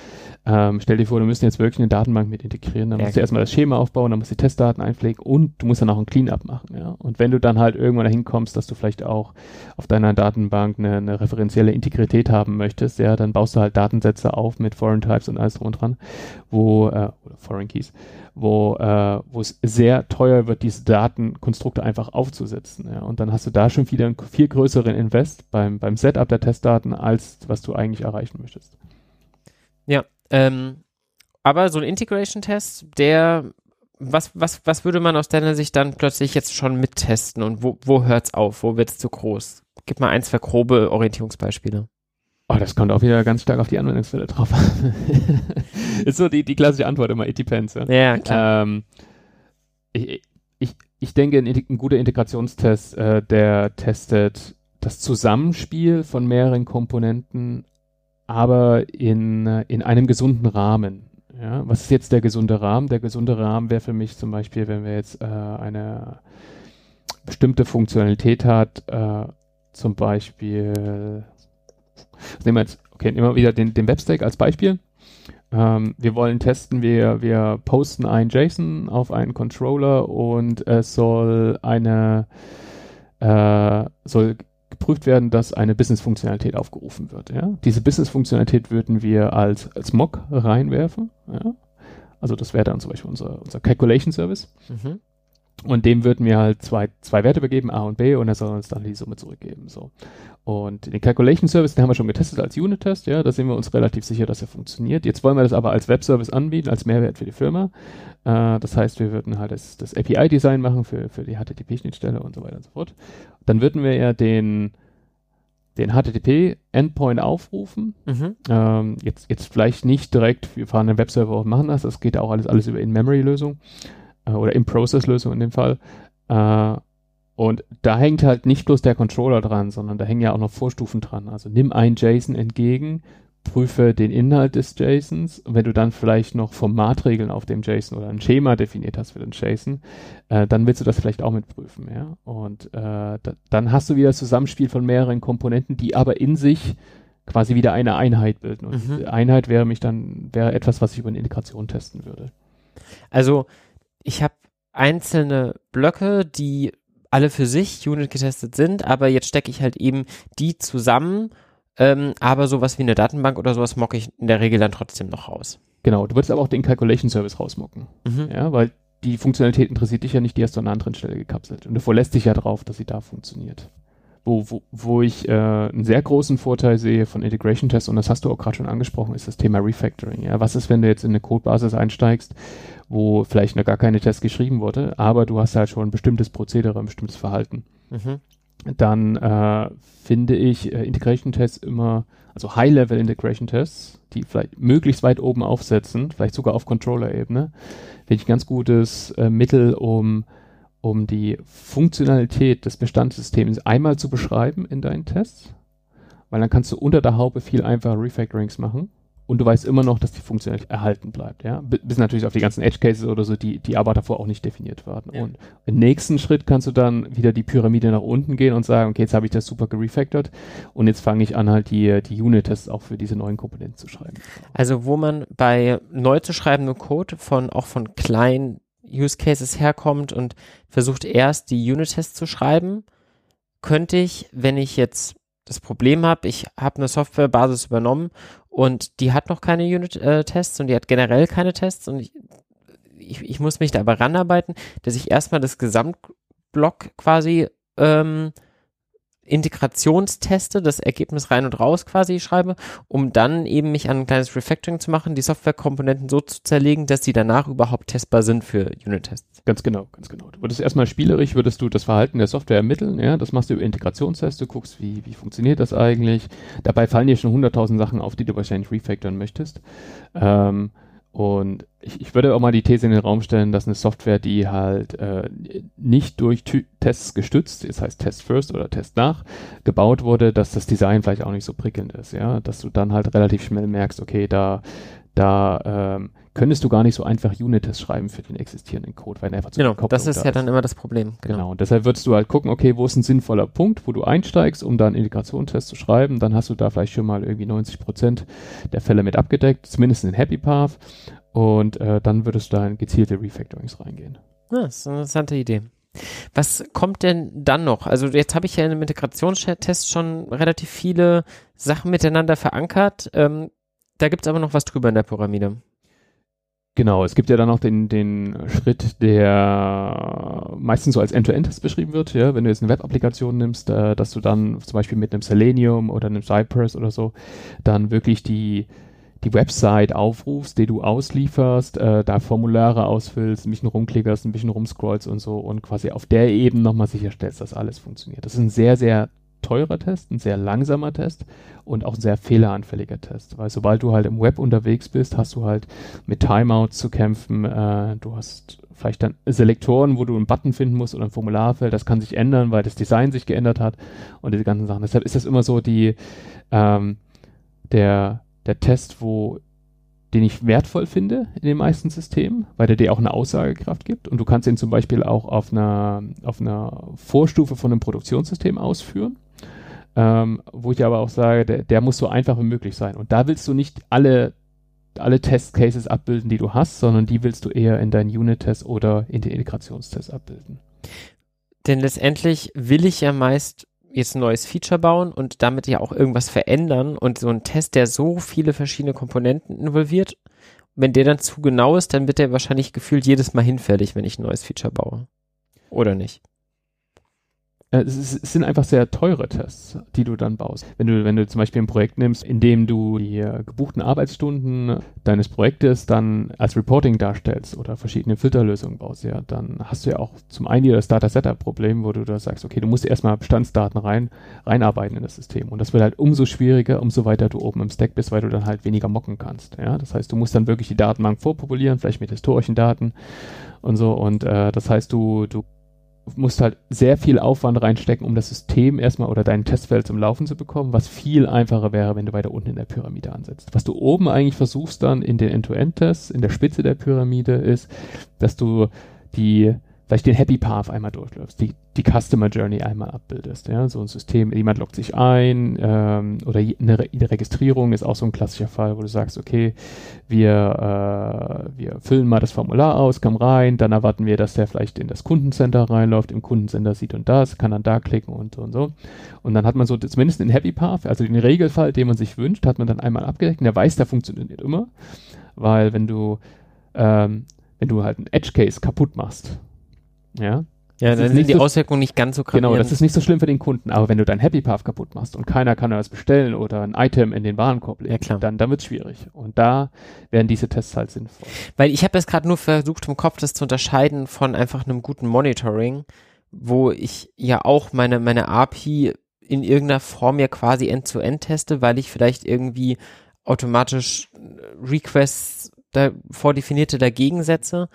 ähm, stell dir vor, du müsstest jetzt wirklich eine Datenbank mit integrieren, dann ja, musst du erstmal das Schema aufbauen, dann musst du die Testdaten einpflegen und du musst dann auch ein Cleanup machen. Ja. Und wenn du dann halt irgendwann dahin kommst, dass du vielleicht auch auf deiner Datenbank eine, eine referenzielle Integrität haben möchtest, ja, dann baust du halt Datensätze auf mit Foreign Types und alles drum und dran, wo, äh, oder Foreign Keys, wo, äh, es sehr teuer wird, diese Datenkonstrukte einfach aufzusetzen. Ja. Und dann hast du da schon wieder einen viel größeren Invest beim, beim Setup der Testdaten, als was du eigentlich erreichen möchtest. Ja, ähm, aber so ein Integration-Test, der, was, was, was würde man aus deiner Sicht dann plötzlich jetzt schon mittesten und wo, wo hört es auf? Wo wird es zu groß? Gib mal ein, zwei grobe Orientierungsbeispiele. Oh, das kommt auch wieder ganz stark auf die Anwendungsfälle drauf an. ist so die, die klassische Antwort immer, it depends. Ja, ja klar. Ähm, ich, ich, ich denke, ein, ein guter Integrationstest, äh, der testet das Zusammenspiel von mehreren Komponenten, aber in, in einem gesunden Rahmen. Ja, was ist jetzt der gesunde Rahmen? Der gesunde Rahmen wäre für mich zum Beispiel, wenn wir jetzt äh, eine bestimmte Funktionalität hat, äh, zum Beispiel nehmen wir jetzt, okay, nehmen wir wieder den, den Webstack als Beispiel. Ähm, wir wollen testen, wir, wir posten ein JSON auf einen Controller und es soll eine, äh, soll geprüft werden, dass eine Business-Funktionalität aufgerufen wird. Ja? Diese Business-Funktionalität würden wir als, als Mock reinwerfen. Ja? Also das wäre dann zum Beispiel unser, unser Calculation Service. Mhm. Und dem würden wir halt zwei, zwei Werte begeben, A und B, und er soll uns dann die Summe zurückgeben. So. Und den Calculation Service, den haben wir schon getestet als Unit-Test, ja, da sind wir uns relativ sicher, dass er funktioniert. Jetzt wollen wir das aber als Web-Service anbieten, als Mehrwert für die Firma. Äh, das heißt, wir würden halt das, das API-Design machen für, für die HTTP-Schnittstelle und so weiter und so fort. Dann würden wir ja den, den HTTP-Endpoint aufrufen. Mhm. Ähm, jetzt, jetzt vielleicht nicht direkt, wir fahren den Webserver und machen das, das geht auch alles, alles über In-Memory-Lösung oder In-Process-Lösung in dem Fall. Äh, und da hängt halt nicht bloß der Controller dran, sondern da hängen ja auch noch Vorstufen dran. Also nimm ein JSON entgegen, prüfe den Inhalt des JSONs und wenn du dann vielleicht noch Formatregeln auf dem JSON oder ein Schema definiert hast für den JSON, äh, dann willst du das vielleicht auch mitprüfen, ja. Und äh, da, dann hast du wieder das Zusammenspiel von mehreren Komponenten, die aber in sich quasi wieder eine Einheit bilden. Und mhm. diese Einheit wäre mich dann, wäre etwas, was ich über eine Integration testen würde. Also ich habe einzelne Blöcke, die alle für sich Unit getestet sind, aber jetzt stecke ich halt eben die zusammen, ähm, aber sowas wie eine Datenbank oder sowas mocke ich in der Regel dann trotzdem noch raus. Genau, du würdest aber auch den Calculation Service rausmocken. Mhm. Ja, weil die Funktionalität interessiert dich ja nicht, die hast du an einer anderen Stelle gekapselt. Und du verlässt dich ja drauf, dass sie da funktioniert wo, wo, wo ich äh, einen sehr großen Vorteil sehe von Integration Tests, und das hast du auch gerade schon angesprochen, ist das Thema Refactoring. Ja, was ist, wenn du jetzt in eine Codebasis einsteigst, wo vielleicht noch gar keine Tests geschrieben wurde, aber du hast halt schon ein bestimmtes Prozedere, ein bestimmtes Verhalten. Mhm. Dann äh, finde ich äh, Integration Tests immer, also High-Level Integration Tests, die vielleicht möglichst weit oben aufsetzen, vielleicht sogar auf Controller-Ebene, finde ich ein ganz gutes äh, Mittel, um um die Funktionalität des Bestandssystems einmal zu beschreiben in deinen Tests, weil dann kannst du unter der Haube viel einfacher Refactorings machen und du weißt immer noch, dass die Funktionalität erhalten bleibt, ja. Bis natürlich auf die ganzen Edge Cases oder so, die, die aber davor auch nicht definiert werden. Ja. Und im nächsten Schritt kannst du dann wieder die Pyramide nach unten gehen und sagen, okay, jetzt habe ich das super gerefactored und jetzt fange ich an, halt die, die Unit-Tests auch für diese neuen Komponenten zu schreiben. Also, wo man bei neu zu schreibendem Code von, auch von kleinen Use Cases herkommt und versucht erst die Unit-Tests zu schreiben, könnte ich, wenn ich jetzt das Problem habe, ich habe eine Softwarebasis übernommen und die hat noch keine Unit-Tests und die hat generell keine Tests und ich, ich, ich muss mich da aber ranarbeiten, dass ich erstmal das Gesamtblock quasi ähm, Integrationsteste, das Ergebnis rein und raus quasi schreibe, um dann eben mich an ein kleines Refactoring zu machen, die Softwarekomponenten so zu zerlegen, dass sie danach überhaupt testbar sind für Unit-Tests. Ganz genau, ganz genau. Du würdest erstmal spielerisch, würdest du das Verhalten der Software ermitteln, ja, das machst du über Integrationstests, du guckst, wie, wie funktioniert das eigentlich. Dabei fallen dir schon hunderttausend Sachen auf, die du wahrscheinlich refactoren möchtest. Ähm, Und ich, ich würde auch mal die These in den Raum stellen, dass eine Software, die halt äh, nicht durch Ty Tests gestützt, das heißt Test First oder Test nach, gebaut wurde, dass das Design vielleicht auch nicht so prickelnd ist, ja, dass du dann halt relativ schnell merkst, okay, da, da ähm, könntest du gar nicht so einfach Unit-Tests schreiben für den existierenden Code, weil einfach zu Genau, das ist da ja ist. dann immer das Problem. Genau. genau. und deshalb würdest du halt gucken, okay, wo ist ein sinnvoller Punkt, wo du einsteigst, um dann Integrationstest zu schreiben, dann hast du da vielleicht schon mal irgendwie 90 Prozent der Fälle mit abgedeckt, zumindest in Happy Path und äh, dann würdest du da in gezielte Refactorings reingehen. Ja, das ist eine interessante Idee. Was kommt denn dann noch? Also jetzt habe ich ja in einem Integrationstest schon relativ viele Sachen miteinander verankert. Ähm, da gibt es aber noch was drüber in der Pyramide. Genau, es gibt ja dann noch den, den Schritt, der meistens so als End-to-End-Test beschrieben wird, ja, wenn du jetzt eine Web-Applikation nimmst, äh, dass du dann zum Beispiel mit einem Selenium oder einem Cypress oder so dann wirklich die, die Website aufrufst, die du auslieferst, äh, da Formulare ausfüllst, ein bisschen rumklickerst, ein bisschen rumscrollst und so und quasi auf der Ebene nochmal sicherstellst, dass alles funktioniert. Das ist ein sehr, sehr teurer Test, ein sehr langsamer Test und auch ein sehr fehleranfälliger Test. Weil sobald du halt im Web unterwegs bist, hast du halt mit Timeouts zu kämpfen. Äh, du hast vielleicht dann Selektoren, wo du einen Button finden musst oder ein Formularfeld. Das kann sich ändern, weil das Design sich geändert hat und diese ganzen Sachen. Deshalb ist das immer so die ähm, der der Test, wo den ich wertvoll finde in den meisten Systemen, weil der dir auch eine Aussagekraft gibt und du kannst ihn zum Beispiel auch auf einer, auf einer Vorstufe von einem Produktionssystem ausführen ähm, wo ich aber auch sage, der, der muss so einfach wie möglich sein. Und da willst du nicht alle, alle Test-Cases abbilden, die du hast, sondern die willst du eher in deinen Unit-Test oder in den Integrationstest abbilden. Denn letztendlich will ich ja meist jetzt ein neues Feature bauen und damit ja auch irgendwas verändern und so ein Test, der so viele verschiedene Komponenten involviert, wenn der dann zu genau ist, dann wird der wahrscheinlich gefühlt jedes Mal hinfällig, wenn ich ein neues Feature baue. Oder nicht? Äh, es, sind einfach sehr teure Tests, die du dann baust. Wenn du, wenn du zum Beispiel ein Projekt nimmst, in dem du die äh, gebuchten Arbeitsstunden deines Projektes dann als Reporting darstellst oder verschiedene Filterlösungen baust, ja, dann hast du ja auch zum einen das Data Setup Problem, wo du da sagst, okay, du musst erstmal Bestandsdaten rein, reinarbeiten in das System. Und das wird halt umso schwieriger, umso weiter du oben im Stack bist, weil du dann halt weniger mocken kannst. Ja, das heißt, du musst dann wirklich die Datenbank vorpopulieren, vielleicht mit historischen Daten und so. Und äh, das heißt, du, du musst halt sehr viel Aufwand reinstecken, um das System erstmal oder dein Testfeld zum Laufen zu bekommen, was viel einfacher wäre, wenn du weiter unten in der Pyramide ansetzt. Was du oben eigentlich versuchst dann in den End-to-End-Tests, in der Spitze der Pyramide ist, dass du die vielleicht den Happy Path einmal durchläufst, die, die Customer Journey einmal abbildest. Ja? So ein System, jemand loggt sich ein ähm, oder eine, Re eine, Registrierung ist auch so ein klassischer Fall, wo du sagst, okay, wir, äh, wir füllen mal das Formular aus, kommen rein, dann erwarten wir, dass der vielleicht in das Kundencenter reinläuft, im Kundencenter sieht und das, kann dann da klicken und so und so. Und dann hat man so zumindest den Happy Path, also den Regelfall, den man sich wünscht, hat man dann einmal abgedeckt und der weiß, der funktioniert immer, weil wenn du ähm, wenn du halt einen Edge Case kaputt machst, ja. Ja, das dann sind die so Auswirkungen nicht ganz so krass. Genau, das ist nicht so schlimm für den Kunden. Aber wenn du dein Happy Path kaputt machst und keiner kann das bestellen oder ein Item in den Warenkorb legen, ja, dann, dann wird es schwierig. Und da wären diese Tests halt sinnvoll. Weil ich habe jetzt gerade nur versucht, im Kopf das zu unterscheiden von einfach einem guten Monitoring, wo ich ja auch meine, meine API in irgendeiner Form ja quasi end-zu-end -end teste, weil ich vielleicht irgendwie automatisch Requests da vordefinierte dagegen setze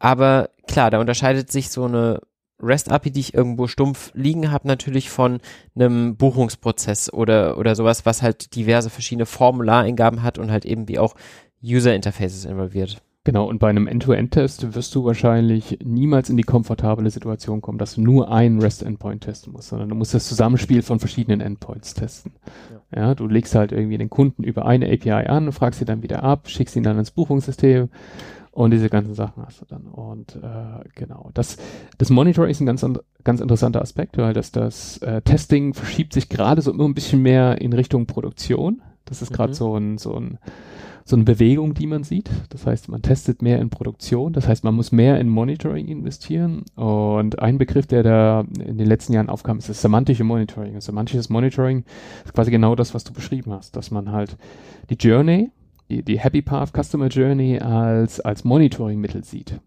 aber klar, da unterscheidet sich so eine REST-API, die ich irgendwo stumpf liegen habe, natürlich von einem Buchungsprozess oder, oder sowas, was halt diverse verschiedene Formulareingaben hat und halt eben wie auch User-Interfaces involviert. Genau, und bei einem End-to-End-Test wirst du wahrscheinlich niemals in die komfortable Situation kommen, dass du nur einen REST-Endpoint testen musst, sondern du musst das Zusammenspiel von verschiedenen Endpoints testen. Ja. ja. du legst halt irgendwie den Kunden über eine API an, fragst sie dann wieder ab, schickst ihn dann ins Buchungssystem und diese ganzen Sachen hast du dann. Und äh, genau, das, das Monitoring ist ein ganz, ganz interessanter Aspekt, weil das, das äh, Testing verschiebt sich gerade so immer ein bisschen mehr in Richtung Produktion. Das ist gerade mhm. so ein, so ein so eine Bewegung, die man sieht. Das heißt, man testet mehr in Produktion. Das heißt, man muss mehr in Monitoring investieren. Und ein Begriff, der da in den letzten Jahren aufkam, ist das semantische Monitoring. Das semantisches Monitoring ist quasi genau das, was du beschrieben hast, dass man halt die Journey, die, die Happy Path Customer Journey als, als Monitoring-Mittel sieht.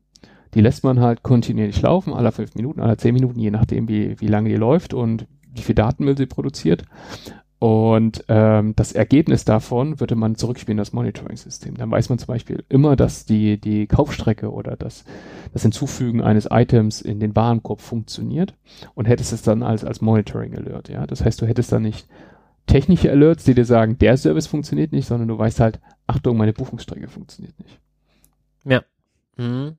Die lässt man halt kontinuierlich laufen, alle fünf Minuten, alle zehn Minuten, je nachdem, wie, wie lange die läuft und wie viel Datenmüll sie produziert. Und ähm, das Ergebnis davon würde man zurückspielen, das Monitoring-System. Dann weiß man zum Beispiel immer, dass die, die Kaufstrecke oder das, das Hinzufügen eines Items in den Warenkorb funktioniert und hättest es dann als, als Monitoring-Alert. Ja? Das heißt, du hättest dann nicht technische Alerts, die dir sagen, der Service funktioniert nicht, sondern du weißt halt, Achtung, meine Buchungsstrecke funktioniert nicht. Ja. Mhm.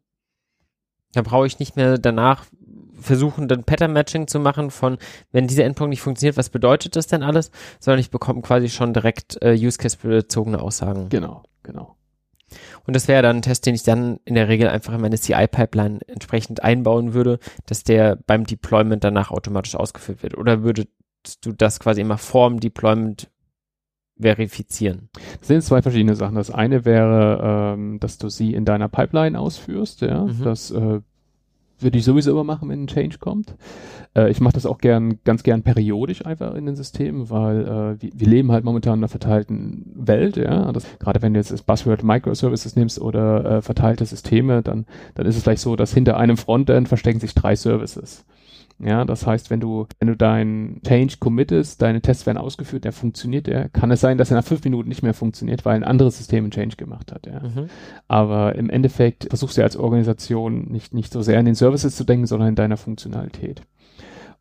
Da brauche ich nicht mehr danach versuchen, dann Pattern-Matching zu machen von, wenn dieser Endpunkt nicht funktioniert, was bedeutet das denn alles, sondern ich bekomme quasi schon direkt äh, Use-Case-bezogene Aussagen. Genau, genau. Und das wäre dann ein Test, den ich dann in der Regel einfach in meine CI-Pipeline entsprechend einbauen würde, dass der beim Deployment danach automatisch ausgeführt wird. Oder würdest du das quasi immer vorm Deployment verifizieren? Das sind zwei verschiedene Sachen. Das eine wäre, ähm, dass du sie in deiner Pipeline ausführst, ja. Mhm. Das äh, würde ich sowieso immer machen, wenn ein Change kommt. Äh, ich mache das auch gern, ganz gern periodisch einfach in den Systemen, weil äh, wir, wir, leben halt momentan in einer verteilten Welt, ja. Das, gerade wenn du jetzt das Buzzword Microservices nimmst oder äh, verteilte Systeme, dann, dann ist es gleich so, dass hinter einem Frontend verstecken sich drei Services. Ja, das heißt, wenn du, wenn du deinen Change committest, deine Tests werden ausgeführt, der funktioniert, der kann es sein, dass er nach fünf Minuten nicht mehr funktioniert, weil ein anderes System einen Change gemacht hat, ja. Mhm. Aber im Endeffekt versuchst du als Organisation nicht, nicht so sehr an den Services zu denken, sondern in deiner Funktionalität.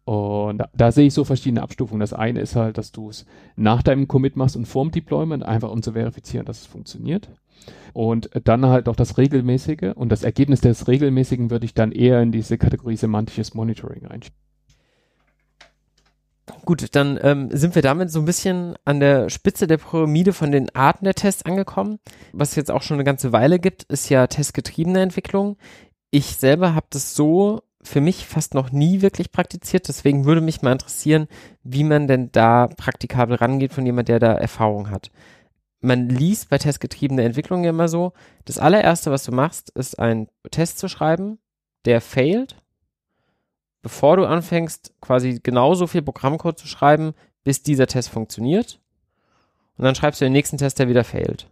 Und da, da, sehe ich so verschiedene Abstufungen. Das eine ist halt, dass du es nach deinem Commit machst und vorm Deployment, einfach um zu verifizieren, dass es funktioniert. Und dann halt noch das Regelmäßige. Und das Ergebnis des Regelmäßigen würde ich dann eher in diese Kategorie semantisches Monitoring einschieben. Gut, dann ähm, sind wir damit so ein bisschen an der Spitze der Pyramide von den Arten der Tests angekommen. Was jetzt auch schon eine ganze Weile gibt, ist ja testgetriebene Entwicklung. Ich selber habe das so für mich fast noch nie wirklich praktiziert. Deswegen würde mich mal interessieren, wie man denn da praktikabel rangeht von jemand, der da Erfahrung hat man liest bei testgetriebene Entwicklung ja immer so, das allererste, was du machst, ist einen Test zu schreiben, der failt, bevor du anfängst, quasi genauso viel Programmcode zu schreiben, bis dieser Test funktioniert. Und dann schreibst du den nächsten Test, der wieder failt.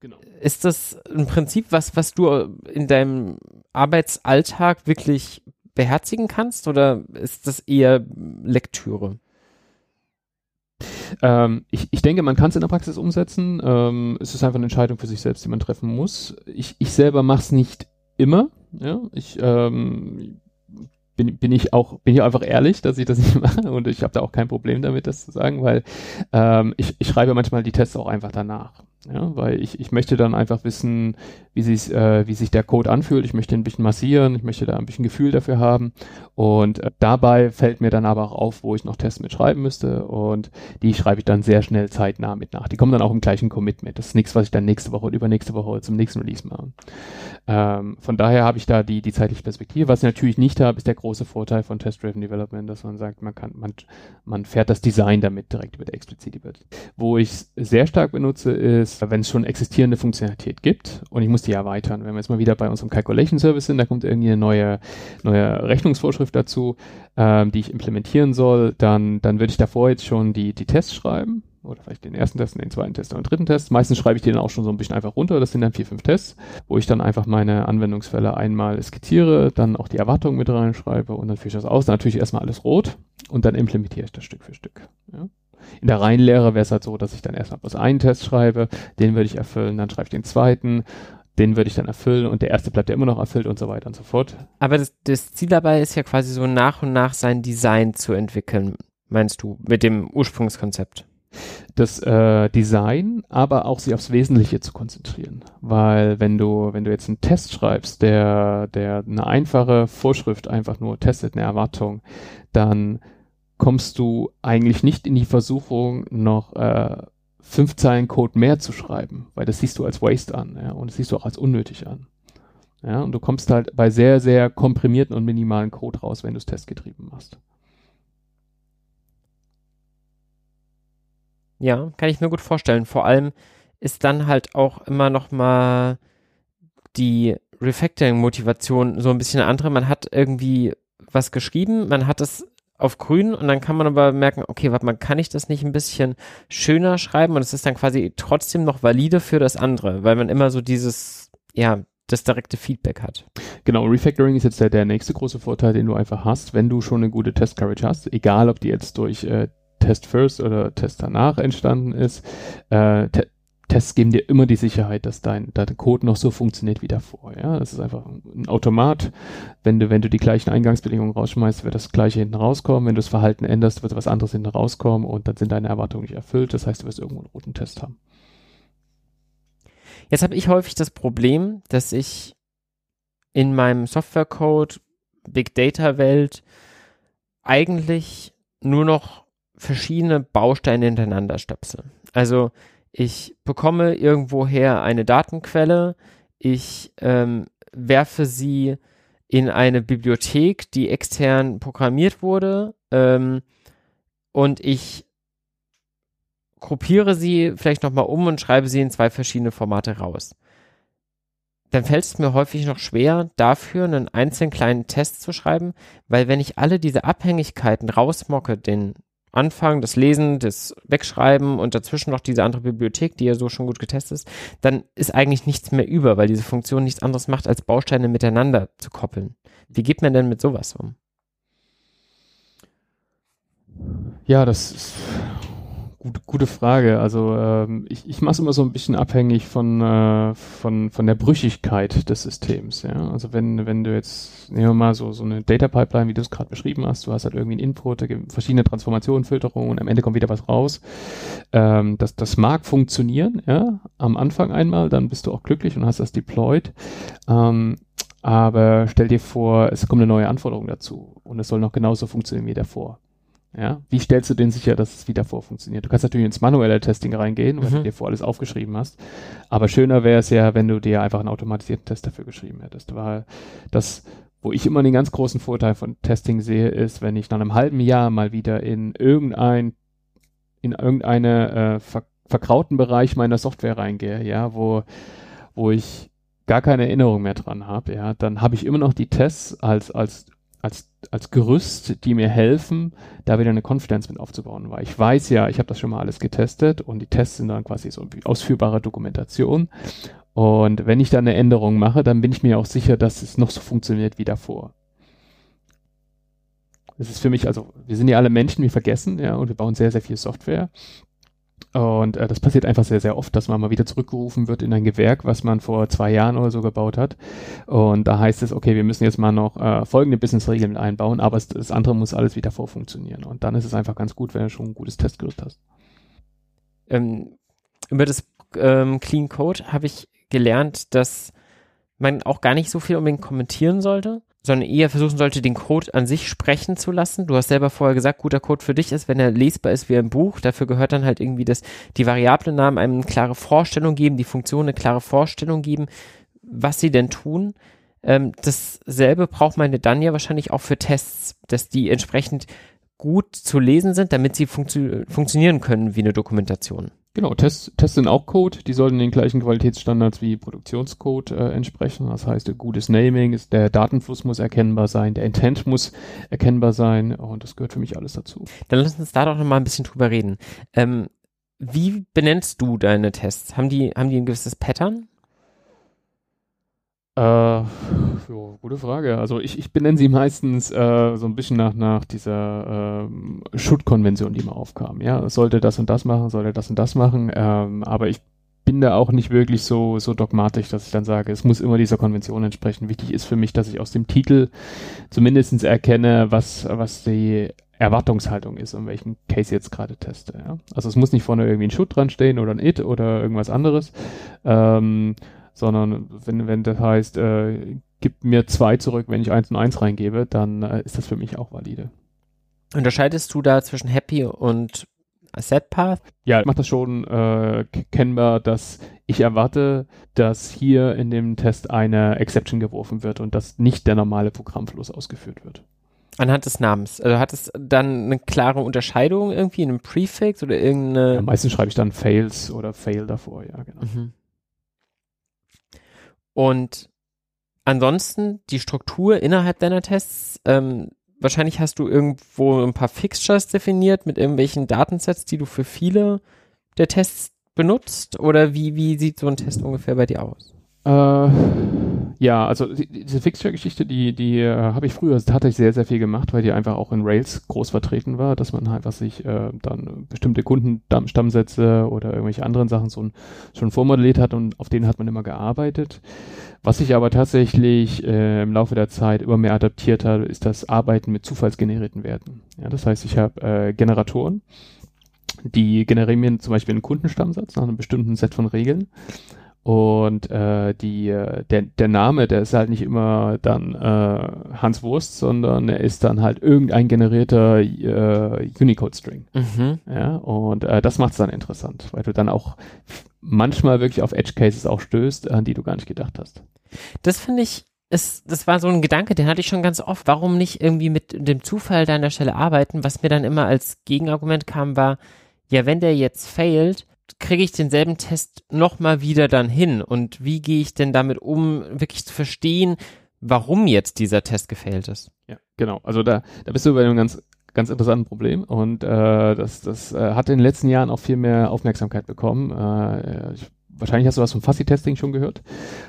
Genau. Ist das ein Prinzip, was, was du in deinem Arbeitsalltag wirklich beherzigen kannst oder ist das eher Lektüre? Ähm, ich, ich denke, man kann es in der Praxis umsetzen. Ähm, es ist einfach eine Entscheidung für sich selbst, die man treffen muss. Ich, ich selber mache es nicht immer. Ja? Ich ähm, bin, bin ich auch bin ich einfach ehrlich, dass ich das nicht mache und ich habe da auch kein Problem damit, das zu sagen, weil ähm, ich, ich schreibe manchmal die Tests auch einfach danach. Ja, weil ich, ich möchte dann einfach wissen, wie, sich äh, wie sich der Code anfühlt. Ich möchte ein bisschen massieren, ich möchte da ein bisschen Gefühl dafür haben. Und äh, dabei fällt mir dann aber auch auf, wo ich noch Tests mitschreiben müsste. Und die schreibe ich dann sehr schnell zeitnah mit nach. Die kommen dann auch im gleichen Commit mit. Das ist nichts, was ich dann nächste Woche oder übernächste Woche zum nächsten Release mache. Ähm, von daher habe ich da die, die zeitliche Perspektive. Was ich natürlich nicht habe, ist der große Vorteil von Test-Driven Development, dass man sagt, man kann, man, man fährt das Design damit direkt über der explizite wird. Wo ich sehr stark benutze, ist, wenn es schon existierende Funktionalität gibt und ich muss die erweitern. Wenn wir jetzt mal wieder bei unserem Calculation Service sind, da kommt irgendwie eine neue, neue Rechnungsvorschrift dazu, ähm, die ich implementieren soll, dann, dann würde ich davor jetzt schon die, die Tests schreiben oder vielleicht den ersten Test, den zweiten Test und den dritten Test. Meistens schreibe ich die dann auch schon so ein bisschen einfach runter. Das sind dann vier, fünf Tests, wo ich dann einfach meine Anwendungsfälle einmal skizziere, dann auch die Erwartungen mit reinschreibe und dann führe ich das aus. Dann natürlich erstmal alles rot und dann implementiere ich das Stück für Stück. Ja. In der Reihenlehre wäre es halt so, dass ich dann erstmal bloß einen Test schreibe, den würde ich erfüllen, dann schreibe ich den zweiten, den würde ich dann erfüllen und der erste bleibt ja immer noch erfüllt und so weiter und so fort. Aber das, das Ziel dabei ist ja quasi so nach und nach sein Design zu entwickeln, meinst du, mit dem Ursprungskonzept? das äh, Design, aber auch sich aufs Wesentliche zu konzentrieren. Weil wenn du, wenn du jetzt einen Test schreibst, der, der eine einfache Vorschrift einfach nur testet, eine Erwartung, dann kommst du eigentlich nicht in die Versuchung, noch äh, fünf Zeilen Code mehr zu schreiben, weil das siehst du als Waste an, ja, und das siehst du auch als unnötig an. Ja, und du kommst halt bei sehr, sehr komprimierten und minimalen Code raus, wenn du es testgetrieben machst. Ja, kann ich mir gut vorstellen. Vor allem ist dann halt auch immer noch mal die Refactoring-Motivation so ein bisschen andere. Man hat irgendwie was geschrieben, man hat es auf grün und dann kann man aber merken, okay, warte mal, kann ich das nicht ein bisschen schöner schreiben und es ist dann quasi trotzdem noch valide für das andere, weil man immer so dieses, ja, das direkte Feedback hat. Genau, Refactoring ist jetzt der, der nächste große Vorteil, den du einfach hast, wenn du schon eine gute Test Coverage hast, egal ob die jetzt durch äh, Test First oder Test danach entstanden ist. Äh, Tests geben dir immer die Sicherheit, dass dein, dein Code noch so funktioniert wie davor. Ja, das ist einfach ein Automat. Wenn du, wenn du die gleichen Eingangsbedingungen rausschmeißt, wird das gleiche hinten rauskommen. Wenn du das Verhalten änderst, wird was anderes hinten rauskommen und dann sind deine Erwartungen nicht erfüllt. Das heißt, du wirst irgendwo einen roten Test haben. Jetzt habe ich häufig das Problem, dass ich in meinem Softwarecode, Big Data Welt eigentlich nur noch verschiedene Bausteine hintereinander stöpsel. Also ich bekomme irgendwoher eine Datenquelle, ich ähm, werfe sie in eine Bibliothek, die extern programmiert wurde, ähm, und ich gruppiere sie vielleicht nochmal um und schreibe sie in zwei verschiedene Formate raus. Dann fällt es mir häufig noch schwer, dafür einen einzelnen kleinen Test zu schreiben, weil wenn ich alle diese Abhängigkeiten rausmocke, den Anfang, das Lesen, das Wegschreiben und dazwischen noch diese andere Bibliothek, die ja so schon gut getestet ist, dann ist eigentlich nichts mehr über, weil diese Funktion nichts anderes macht, als Bausteine miteinander zu koppeln. Wie geht man denn mit sowas um? Ja, das ist Gute, gute Frage. Also ähm, ich, ich mache es immer so ein bisschen abhängig von, äh, von, von der Brüchigkeit des Systems. Ja? Also wenn, wenn du jetzt, nehmen wir mal so, so eine Data Pipeline, wie du es gerade beschrieben hast, du hast halt irgendwie einen Input, da gibt verschiedene Transformationen, Filterungen und am Ende kommt wieder was raus. Ähm, das, das mag funktionieren, ja, am Anfang einmal, dann bist du auch glücklich und hast das deployed. Ähm, aber stell dir vor, es kommt eine neue Anforderung dazu und es soll noch genauso funktionieren wie davor. Ja, wie stellst du denn sicher, dass es wieder vor funktioniert? Du kannst natürlich ins manuelle Testing reingehen, wenn mhm. du dir vor alles aufgeschrieben hast. Aber schöner wäre es ja, wenn du dir einfach einen automatisierten Test dafür geschrieben hättest. Weil das, wo ich immer den ganz großen Vorteil von Testing sehe, ist, wenn ich nach einem halben Jahr mal wieder in irgendein, in irgendeine äh, ver verkrauten Bereich meiner Software reingehe, ja, wo, wo ich gar keine Erinnerung mehr dran habe, ja, dann habe ich immer noch die Tests als, als als, als Gerüst, die mir helfen, da wieder eine Konfidenz mit aufzubauen. Weil ich weiß ja, ich habe das schon mal alles getestet und die Tests sind dann quasi so ausführbare Dokumentation. Und wenn ich dann eine Änderung mache, dann bin ich mir auch sicher, dass es noch so funktioniert wie davor. Das ist für mich, also wir sind ja alle Menschen, wir vergessen, ja, und wir bauen sehr, sehr viel Software. Und äh, das passiert einfach sehr, sehr oft, dass man mal wieder zurückgerufen wird in ein Gewerk, was man vor zwei Jahren oder so gebaut hat. Und da heißt es, okay, wir müssen jetzt mal noch äh, folgende Business-Regeln einbauen, aber es, das andere muss alles wieder vorfunktionieren. Und dann ist es einfach ganz gut, wenn du schon ein gutes Testgerüst hast. Ähm, über das ähm, Clean Code habe ich gelernt, dass man auch gar nicht so viel unbedingt kommentieren sollte, sondern eher versuchen sollte, den Code an sich sprechen zu lassen. Du hast selber vorher gesagt, guter Code für dich ist, wenn er lesbar ist wie ein Buch. Dafür gehört dann halt irgendwie, dass die Variablennamen einem eine klare Vorstellung geben, die Funktion eine klare Vorstellung geben, was sie denn tun. Ähm, dasselbe braucht man dann ja wahrscheinlich auch für Tests, dass die entsprechend gut zu lesen sind, damit sie funktio funktionieren können wie eine Dokumentation. Genau, Tests, Tests sind auch Code, die sollten den gleichen Qualitätsstandards wie Produktionscode äh, entsprechen. Das heißt, gutes Naming, ist, der Datenfluss muss erkennbar sein, der Intent muss erkennbar sein und das gehört für mich alles dazu. Dann lass uns da doch nochmal ein bisschen drüber reden. Ähm, wie benennst du deine Tests? Haben die, haben die ein gewisses Pattern? Äh, jo, gute Frage. Also ich, ich benenne sie meistens äh, so ein bisschen nach, nach dieser äh, Schuttkonvention, die mal aufkam. Ja, sollte das und das machen, sollte das und das machen. Ähm, aber ich bin da auch nicht wirklich so, so dogmatisch, dass ich dann sage, es muss immer dieser Konvention entsprechen. Wichtig ist für mich, dass ich aus dem Titel zumindest erkenne, was, was die Erwartungshaltung ist, um welchen Case ich jetzt gerade teste. Ja? Also es muss nicht vorne irgendwie ein Schutt dran stehen oder ein It oder irgendwas anderes. Ähm, sondern wenn, wenn das heißt, äh, gib mir zwei zurück, wenn ich eins und eins reingebe, dann äh, ist das für mich auch valide. Unterscheidest du da zwischen Happy und Set Path? Ja, ich mache das schon äh, kennbar, dass ich erwarte, dass hier in dem Test eine Exception geworfen wird und dass nicht der normale Programmfluss ausgeführt wird. Anhand des Namens. Also hat es dann eine klare Unterscheidung irgendwie in einem Prefix oder irgendeine. Ja, meistens schreibe ich dann Fails oder Fail davor, ja, genau. Mhm. Und ansonsten die Struktur innerhalb deiner Tests, ähm, wahrscheinlich hast du irgendwo ein paar Fixtures definiert mit irgendwelchen Datensets, die du für viele der Tests benutzt? Oder wie, wie sieht so ein Test ungefähr bei dir aus? Äh, Ja, also die, diese Fixture-Geschichte, die, die äh, habe ich früher tatsächlich sehr, sehr viel gemacht, weil die einfach auch in Rails groß vertreten war, dass man halt, was sich äh, dann bestimmte Kundenstammsätze oder irgendwelche anderen Sachen so, schon vormodelliert hat und auf denen hat man immer gearbeitet. Was sich aber tatsächlich äh, im Laufe der Zeit immer mehr adaptiert hat, ist das Arbeiten mit zufallsgenerierten Werten. Ja, das heißt, ich habe äh, Generatoren, die generieren mir zum Beispiel einen Kundenstammsatz nach einem bestimmten Set von Regeln. Und äh, die, äh, der, der Name, der ist halt nicht immer dann äh, Hans Wurst, sondern er ist dann halt irgendein generierter äh, Unicode-String. Mhm. Ja, und äh, das macht es dann interessant, weil du dann auch manchmal wirklich auf Edge-Cases auch stößt, an die du gar nicht gedacht hast. Das finde ich es, das war so ein Gedanke, den hatte ich schon ganz oft. Warum nicht irgendwie mit dem Zufall da an der Stelle arbeiten? Was mir dann immer als Gegenargument kam, war, ja, wenn der jetzt failt, kriege ich denselben Test nochmal wieder dann hin? Und wie gehe ich denn damit um, wirklich zu verstehen, warum jetzt dieser Test gefailt ist? Ja, genau. Also da, da bist du bei einem ganz, ganz interessanten Problem und äh, das, das äh, hat in den letzten Jahren auch viel mehr Aufmerksamkeit bekommen. Äh, ich wahrscheinlich hast du was vom Fuzzy-Testing schon gehört.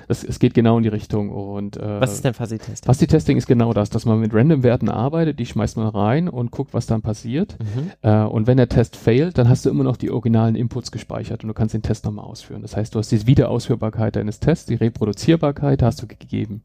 Das, es geht genau in die Richtung. Und, äh, was ist denn Fuzzy-Testing? Fuzzy-Testing ist genau das, dass man mit Random-Werten arbeitet, die schmeißt man rein und guckt, was dann passiert. Mhm. Äh, und wenn der Test failt, dann hast du immer noch die originalen Inputs gespeichert und du kannst den Test nochmal ausführen. Das heißt, du hast die Wiederausführbarkeit deines Tests, die Reproduzierbarkeit hast du gegeben.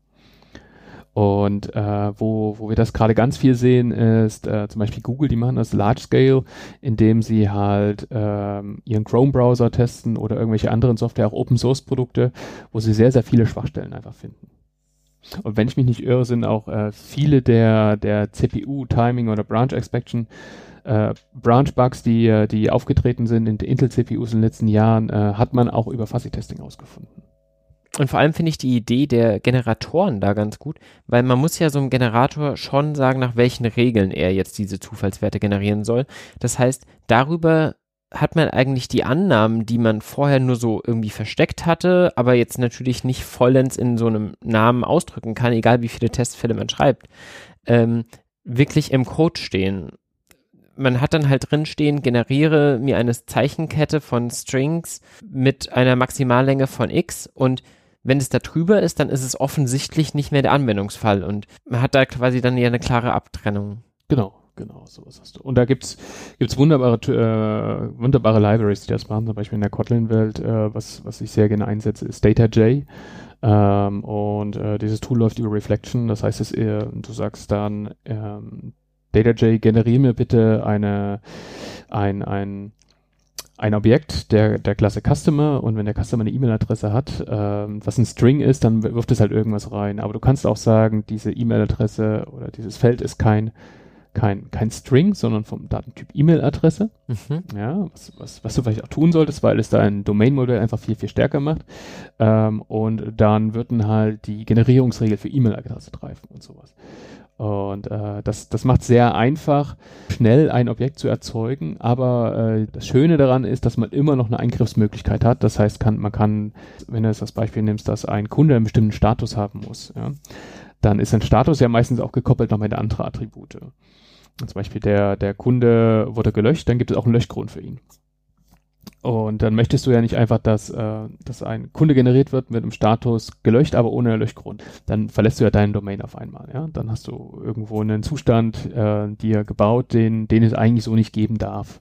Und äh, wo, wo wir das gerade ganz viel sehen, ist äh, zum Beispiel Google, die machen das Large Scale, indem sie halt ähm, ihren Chrome-Browser testen oder irgendwelche anderen Software, auch Open-Source-Produkte, wo sie sehr, sehr viele Schwachstellen einfach finden. Und wenn ich mich nicht irre, sind auch äh, viele der, der CPU-Timing oder Branch-Expection äh, Branch-Bugs, die, die aufgetreten sind in Intel-CPUs in den letzten Jahren, äh, hat man auch über Fuzzy-Testing ausgefunden. Und vor allem finde ich die Idee der Generatoren da ganz gut, weil man muss ja so einem Generator schon sagen, nach welchen Regeln er jetzt diese Zufallswerte generieren soll. Das heißt, darüber hat man eigentlich die Annahmen, die man vorher nur so irgendwie versteckt hatte, aber jetzt natürlich nicht vollends in so einem Namen ausdrücken kann, egal wie viele Testfälle man schreibt, ähm, wirklich im Code stehen. Man hat dann halt drin stehen, generiere mir eine Zeichenkette von Strings mit einer Maximallänge von x und wenn es da drüber ist, dann ist es offensichtlich nicht mehr der Anwendungsfall und man hat da quasi dann ja eine klare Abtrennung. Genau, genau, sowas hast du. Und da gibt's gibt's wunderbare äh, wunderbare Libraries, die das machen. Zum Beispiel in der Kotlin-Welt, äh, was was ich sehr gerne einsetze, ist DataJ. Ähm, und äh, dieses Tool läuft über Reflection. Das heißt, es, äh, du sagst dann ähm, DataJ generiere mir bitte eine ein ein ein Objekt der, der Klasse Customer und wenn der Customer eine E-Mail-Adresse hat, ähm, was ein String ist, dann wirft es halt irgendwas rein. Aber du kannst auch sagen, diese E-Mail-Adresse oder dieses Feld ist kein, kein, kein String, sondern vom Datentyp E-Mail-Adresse. Mhm. Ja, was, was, was du vielleicht auch tun solltest, weil es dein Domain-Modell einfach viel, viel stärker macht. Ähm, und dann würden halt die Generierungsregel für E-Mail-Adresse greifen und sowas. Und äh, das, das macht sehr einfach, schnell ein Objekt zu erzeugen. Aber äh, das Schöne daran ist, dass man immer noch eine Eingriffsmöglichkeit hat. Das heißt, kann, man kann, wenn du jetzt das Beispiel nimmst, dass ein Kunde einen bestimmten Status haben muss, ja, dann ist ein Status ja meistens auch gekoppelt noch mit andere Attribute. Zum Beispiel der, der Kunde wurde gelöscht, dann gibt es auch einen Löschgrund für ihn. Und dann möchtest du ja nicht einfach, dass, äh, dass ein Kunde generiert wird mit einem Status gelöscht, aber ohne Löschgrund. Dann verlässt du ja deinen Domain auf einmal. Ja? Dann hast du irgendwo einen Zustand äh, dir gebaut, den, den es eigentlich so nicht geben darf.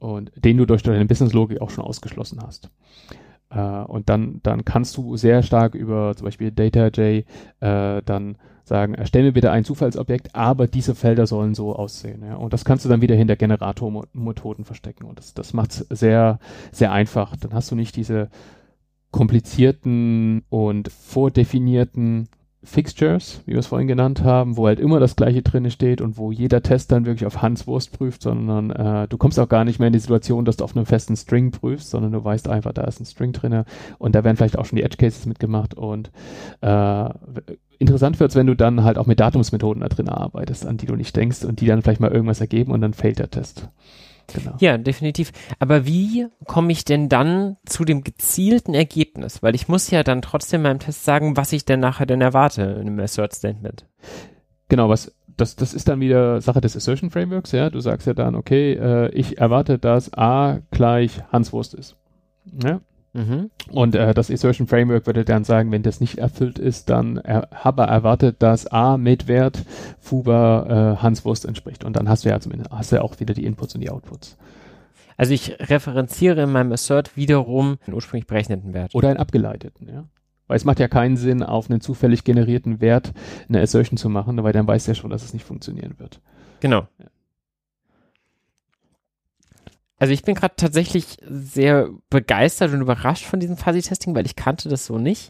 Und den du durch deine Business-Logik auch schon ausgeschlossen hast. Äh, und dann, dann kannst du sehr stark über zum Beispiel DataJ äh, dann sagen, erstell mir bitte ein Zufallsobjekt, aber diese Felder sollen so aussehen. Ja? Und das kannst du dann wieder hinter Generatormethoden verstecken. Und das, das macht es sehr, sehr einfach. Dann hast du nicht diese komplizierten und vordefinierten Fixtures, wie wir es vorhin genannt haben, wo halt immer das gleiche drin steht und wo jeder Test dann wirklich auf Hans Wurst prüft, sondern äh, du kommst auch gar nicht mehr in die Situation, dass du auf einem festen String prüfst, sondern du weißt einfach, da ist ein String drin und da werden vielleicht auch schon die Edge Cases mitgemacht und äh, interessant wird's, wenn du dann halt auch mit Datumsmethoden da drin arbeitest, an die du nicht denkst und die dann vielleicht mal irgendwas ergeben und dann fällt der Test. Genau. Ja, definitiv. Aber wie komme ich denn dann zu dem gezielten Ergebnis? Weil ich muss ja dann trotzdem meinem Test sagen, was ich denn nachher denn erwarte in einem Assert Statement. Genau, was das, das ist dann wieder Sache des Assertion Frameworks, ja. Du sagst ja dann, okay, äh, ich erwarte, dass A gleich Hans Wurst ist. Ja? Mhm. Und äh, das Assertion Framework würde dann sagen, wenn das nicht erfüllt ist, dann er, habe erwartet, dass A mit Wert Fuba äh, Hanswurst entspricht. Und dann hast du ja zumindest hast du ja auch wieder die Inputs und die Outputs. Also ich referenziere in meinem Assert wiederum einen ursprünglich berechneten Wert. Oder einen abgeleiteten, ja. Weil es macht ja keinen Sinn, auf einen zufällig generierten Wert eine Assertion zu machen, weil dann weiß ja schon, dass es nicht funktionieren wird. Genau. Ja. Also ich bin gerade tatsächlich sehr begeistert und überrascht von diesem Fuzzy-Testing, weil ich kannte das so nicht.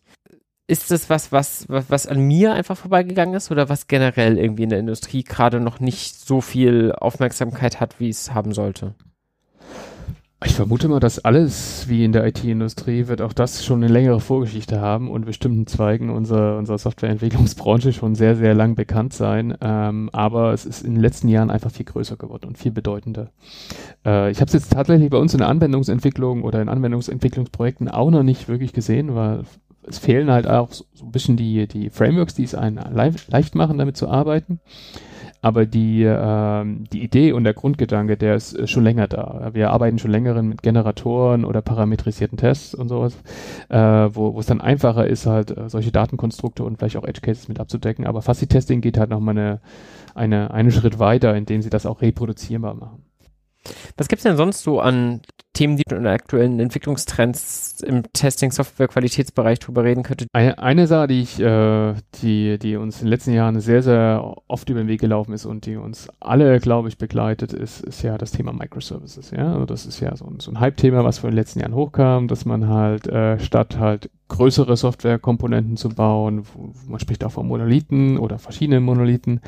Ist das was, was, was, was an mir einfach vorbeigegangen ist oder was generell irgendwie in der Industrie gerade noch nicht so viel Aufmerksamkeit hat, wie es haben sollte? Ich vermute mal, dass alles wie in der IT-Industrie wird auch das schon eine längere Vorgeschichte haben und bestimmten Zweigen unserer, unserer Softwareentwicklungsbranche schon sehr, sehr lang bekannt sein. Ähm, aber es ist in den letzten Jahren einfach viel größer geworden und viel bedeutender. Äh, ich habe es jetzt tatsächlich bei uns in der Anwendungsentwicklung oder in Anwendungsentwicklungsprojekten auch noch nicht wirklich gesehen, weil es fehlen halt auch so ein bisschen die, die Frameworks, die es einen leicht machen, damit zu arbeiten. Aber die, ähm, die Idee und der Grundgedanke, der ist äh, schon länger da. Wir arbeiten schon länger mit Generatoren oder parametrisierten Tests und sowas, äh, wo es dann einfacher ist, halt äh, solche Datenkonstrukte und vielleicht auch Edge Cases mit abzudecken. Aber Fuzzy Testing geht halt nochmal eine, eine, einen Schritt weiter, indem sie das auch reproduzierbar machen. Was gibt's denn sonst so an Themen, die in aktuellen Entwicklungstrends im Testing-Software-Qualitätsbereich drüber reden könnte? Eine, eine Sache, die ich, äh, die, die uns in den letzten Jahren sehr, sehr oft über den Weg gelaufen ist und die uns alle, glaube ich, begleitet, ist, ist ja das Thema Microservices. Ja, also das ist ja so ein, so ein Hype-Thema, was vor den letzten Jahren hochkam, dass man halt äh, statt halt größere Softwarekomponenten zu bauen. Man spricht auch von Monolithen oder verschiedenen Monolithen,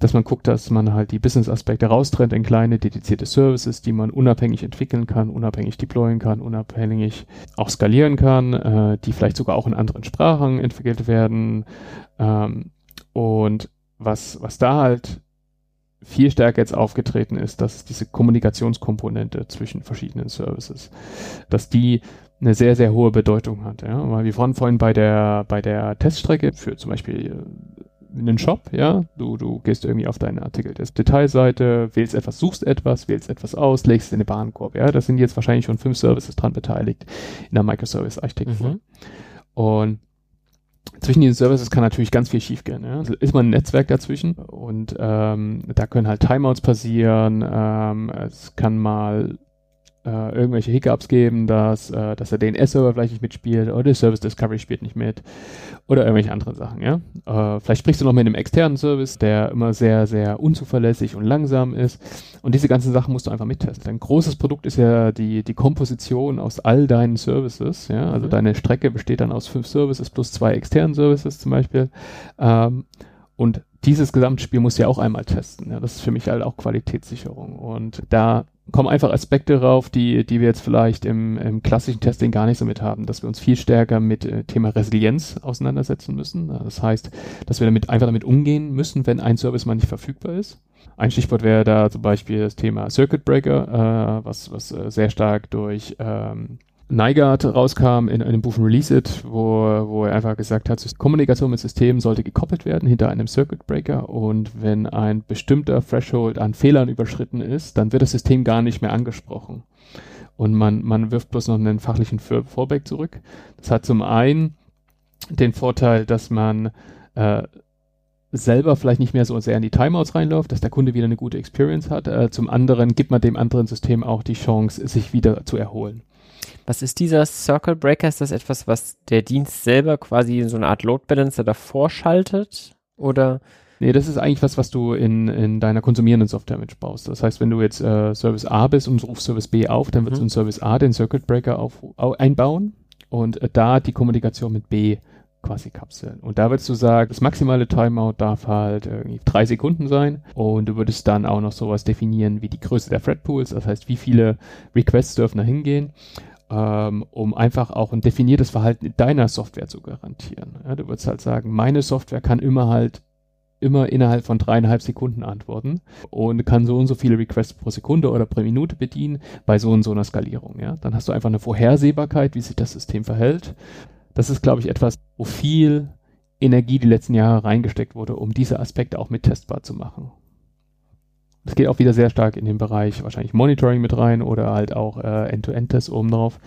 dass man guckt, dass man halt die Business-Aspekte raustrennt in kleine dedizierte Services, die man unabhängig entwickeln kann, unabhängig deployen kann, unabhängig auch skalieren kann, äh, die vielleicht sogar auch in anderen Sprachen entwickelt werden. Ähm, und was, was da halt viel stärker jetzt aufgetreten ist, dass diese Kommunikationskomponente zwischen verschiedenen Services, dass die eine sehr, sehr hohe Bedeutung hat. Ja? Weil wir waren vorhin bei der, bei der Teststrecke für zum Beispiel äh, einen Shop, ja, du, du gehst irgendwie auf deine Artikel der Detailseite, wählst etwas, suchst etwas, wählst etwas aus, legst es in den Warenkorb, ja, das sind jetzt wahrscheinlich schon fünf Services dran beteiligt in der Microservice-Architektur. Mhm. Und zwischen diesen Services kann natürlich ganz viel schiefgehen. Ja? Also ist man ein Netzwerk dazwischen und ähm, da können halt Timeouts passieren, ähm, es kann mal äh, irgendwelche Hiccups geben, dass, äh, dass der DNS-Server vielleicht nicht mitspielt oder der Service Discovery spielt nicht mit oder irgendwelche anderen Sachen, ja. Äh, vielleicht sprichst du noch mit einem externen Service, der immer sehr, sehr unzuverlässig und langsam ist und diese ganzen Sachen musst du einfach mittesten. Ein großes Produkt ist ja die, die Komposition aus all deinen Services, ja. Also mhm. deine Strecke besteht dann aus fünf Services plus zwei externen Services zum Beispiel ähm, und dieses Gesamtspiel musst du ja auch einmal testen. Ja, das ist für mich halt auch Qualitätssicherung. Und da kommen einfach Aspekte rauf, die, die wir jetzt vielleicht im, im klassischen Testing gar nicht so mit haben, dass wir uns viel stärker mit äh, Thema Resilienz auseinandersetzen müssen. Das heißt, dass wir damit einfach damit umgehen müssen, wenn ein Service mal nicht verfügbar ist. Ein Stichwort wäre da zum Beispiel das Thema Circuit Breaker, äh, was, was äh, sehr stark durch ähm, Nygaard rauskam in einem Buch von Release It, wo, wo er einfach gesagt hat, Kommunikation mit Systemen sollte gekoppelt werden hinter einem Circuit Breaker und wenn ein bestimmter Threshold an Fehlern überschritten ist, dann wird das System gar nicht mehr angesprochen. Und man, man wirft bloß noch einen fachlichen Vorback zurück. Das hat zum einen den Vorteil, dass man äh, selber vielleicht nicht mehr so sehr in die Timeouts reinläuft, dass der Kunde wieder eine gute Experience hat. Äh, zum anderen gibt man dem anderen System auch die Chance, sich wieder zu erholen. Was ist dieser Circle Breaker? Ist das etwas, was der Dienst selber quasi in so eine Art Load Balancer davor schaltet? Oder? Nee, das ist eigentlich was, was du in, in deiner konsumierenden Software mitbaust. Das heißt, wenn du jetzt äh, Service A bist und rufst Service B auf, dann wird mhm. in Service A den Circuit Breaker auf, auf einbauen und äh, da die Kommunikation mit B quasi kapseln. Und da würdest du sagen, das maximale Timeout darf halt irgendwie drei Sekunden sein und du würdest dann auch noch sowas definieren wie die Größe der Thread Pools, das heißt, wie viele Requests dürfen da hingehen ähm, um einfach auch ein definiertes Verhalten in deiner Software zu garantieren. Ja, du würdest halt sagen, meine Software kann immer halt immer innerhalb von dreieinhalb Sekunden antworten und kann so und so viele Requests pro Sekunde oder pro Minute bedienen bei so und so einer Skalierung. Ja, dann hast du einfach eine Vorhersehbarkeit, wie sich das System verhält. Das ist, glaube ich, etwas, wo viel Energie die letzten Jahre reingesteckt wurde, um diese Aspekte auch mit testbar zu machen. Es geht auch wieder sehr stark in den Bereich wahrscheinlich Monitoring mit rein oder halt auch äh, End-to-End-Tests oben drauf.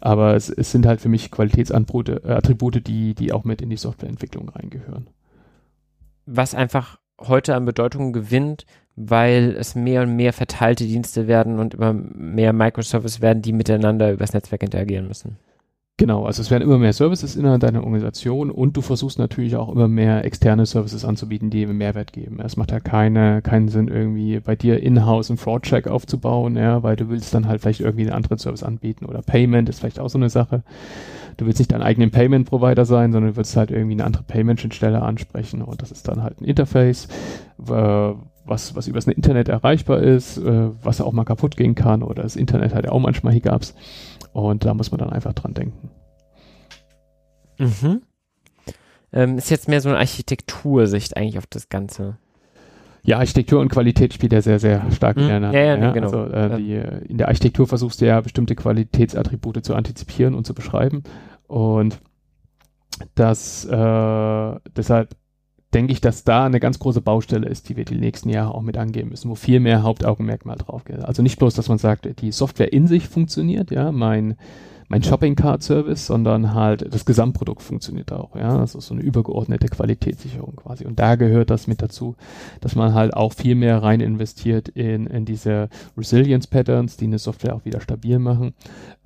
Aber es, es sind halt für mich Qualitätsattribute, äh, die, die auch mit in die Softwareentwicklung reingehören. Was einfach heute an Bedeutung gewinnt, weil es mehr und mehr verteilte Dienste werden und immer mehr Microservices werden, die miteinander übers Netzwerk interagieren müssen. Genau, also es werden immer mehr Services innerhalb deiner Organisation und du versuchst natürlich auch immer mehr externe Services anzubieten, die eben Mehrwert geben. Es macht ja keine, keinen Sinn, irgendwie bei dir in-house einen Fraud-Check aufzubauen, ja, weil du willst dann halt vielleicht irgendwie einen anderen Service anbieten oder Payment ist vielleicht auch so eine Sache. Du willst nicht dein eigenen Payment-Provider sein, sondern du willst halt irgendwie eine andere Payment-Schnittstelle ansprechen und das ist dann halt ein Interface, was, was übers Internet erreichbar ist, äh, was auch mal kaputt gehen kann oder das Internet ja auch manchmal Hiccups. Und da muss man dann einfach dran denken. Mhm. Ähm, ist jetzt mehr so eine Architektursicht eigentlich auf das Ganze. Ja, Architektur und Qualität spielt ja sehr, sehr stark mhm. miteinander. Ja, ja, ja, genau. Also, äh, die, in der Architektur versuchst du ja bestimmte Qualitätsattribute zu antizipieren und zu beschreiben. Und das äh, deshalb denke ich, dass da eine ganz große Baustelle ist, die wir die nächsten Jahre auch mit angehen müssen, wo viel mehr Hauptaugenmerk mal drauf geht. Also nicht bloß, dass man sagt, die Software in sich funktioniert, ja, mein, mein Shopping Card Service, sondern halt das Gesamtprodukt funktioniert auch, ja. Also so eine übergeordnete Qualitätssicherung quasi. Und da gehört das mit dazu, dass man halt auch viel mehr rein investiert in, in diese Resilience Patterns, die eine Software auch wieder stabil machen,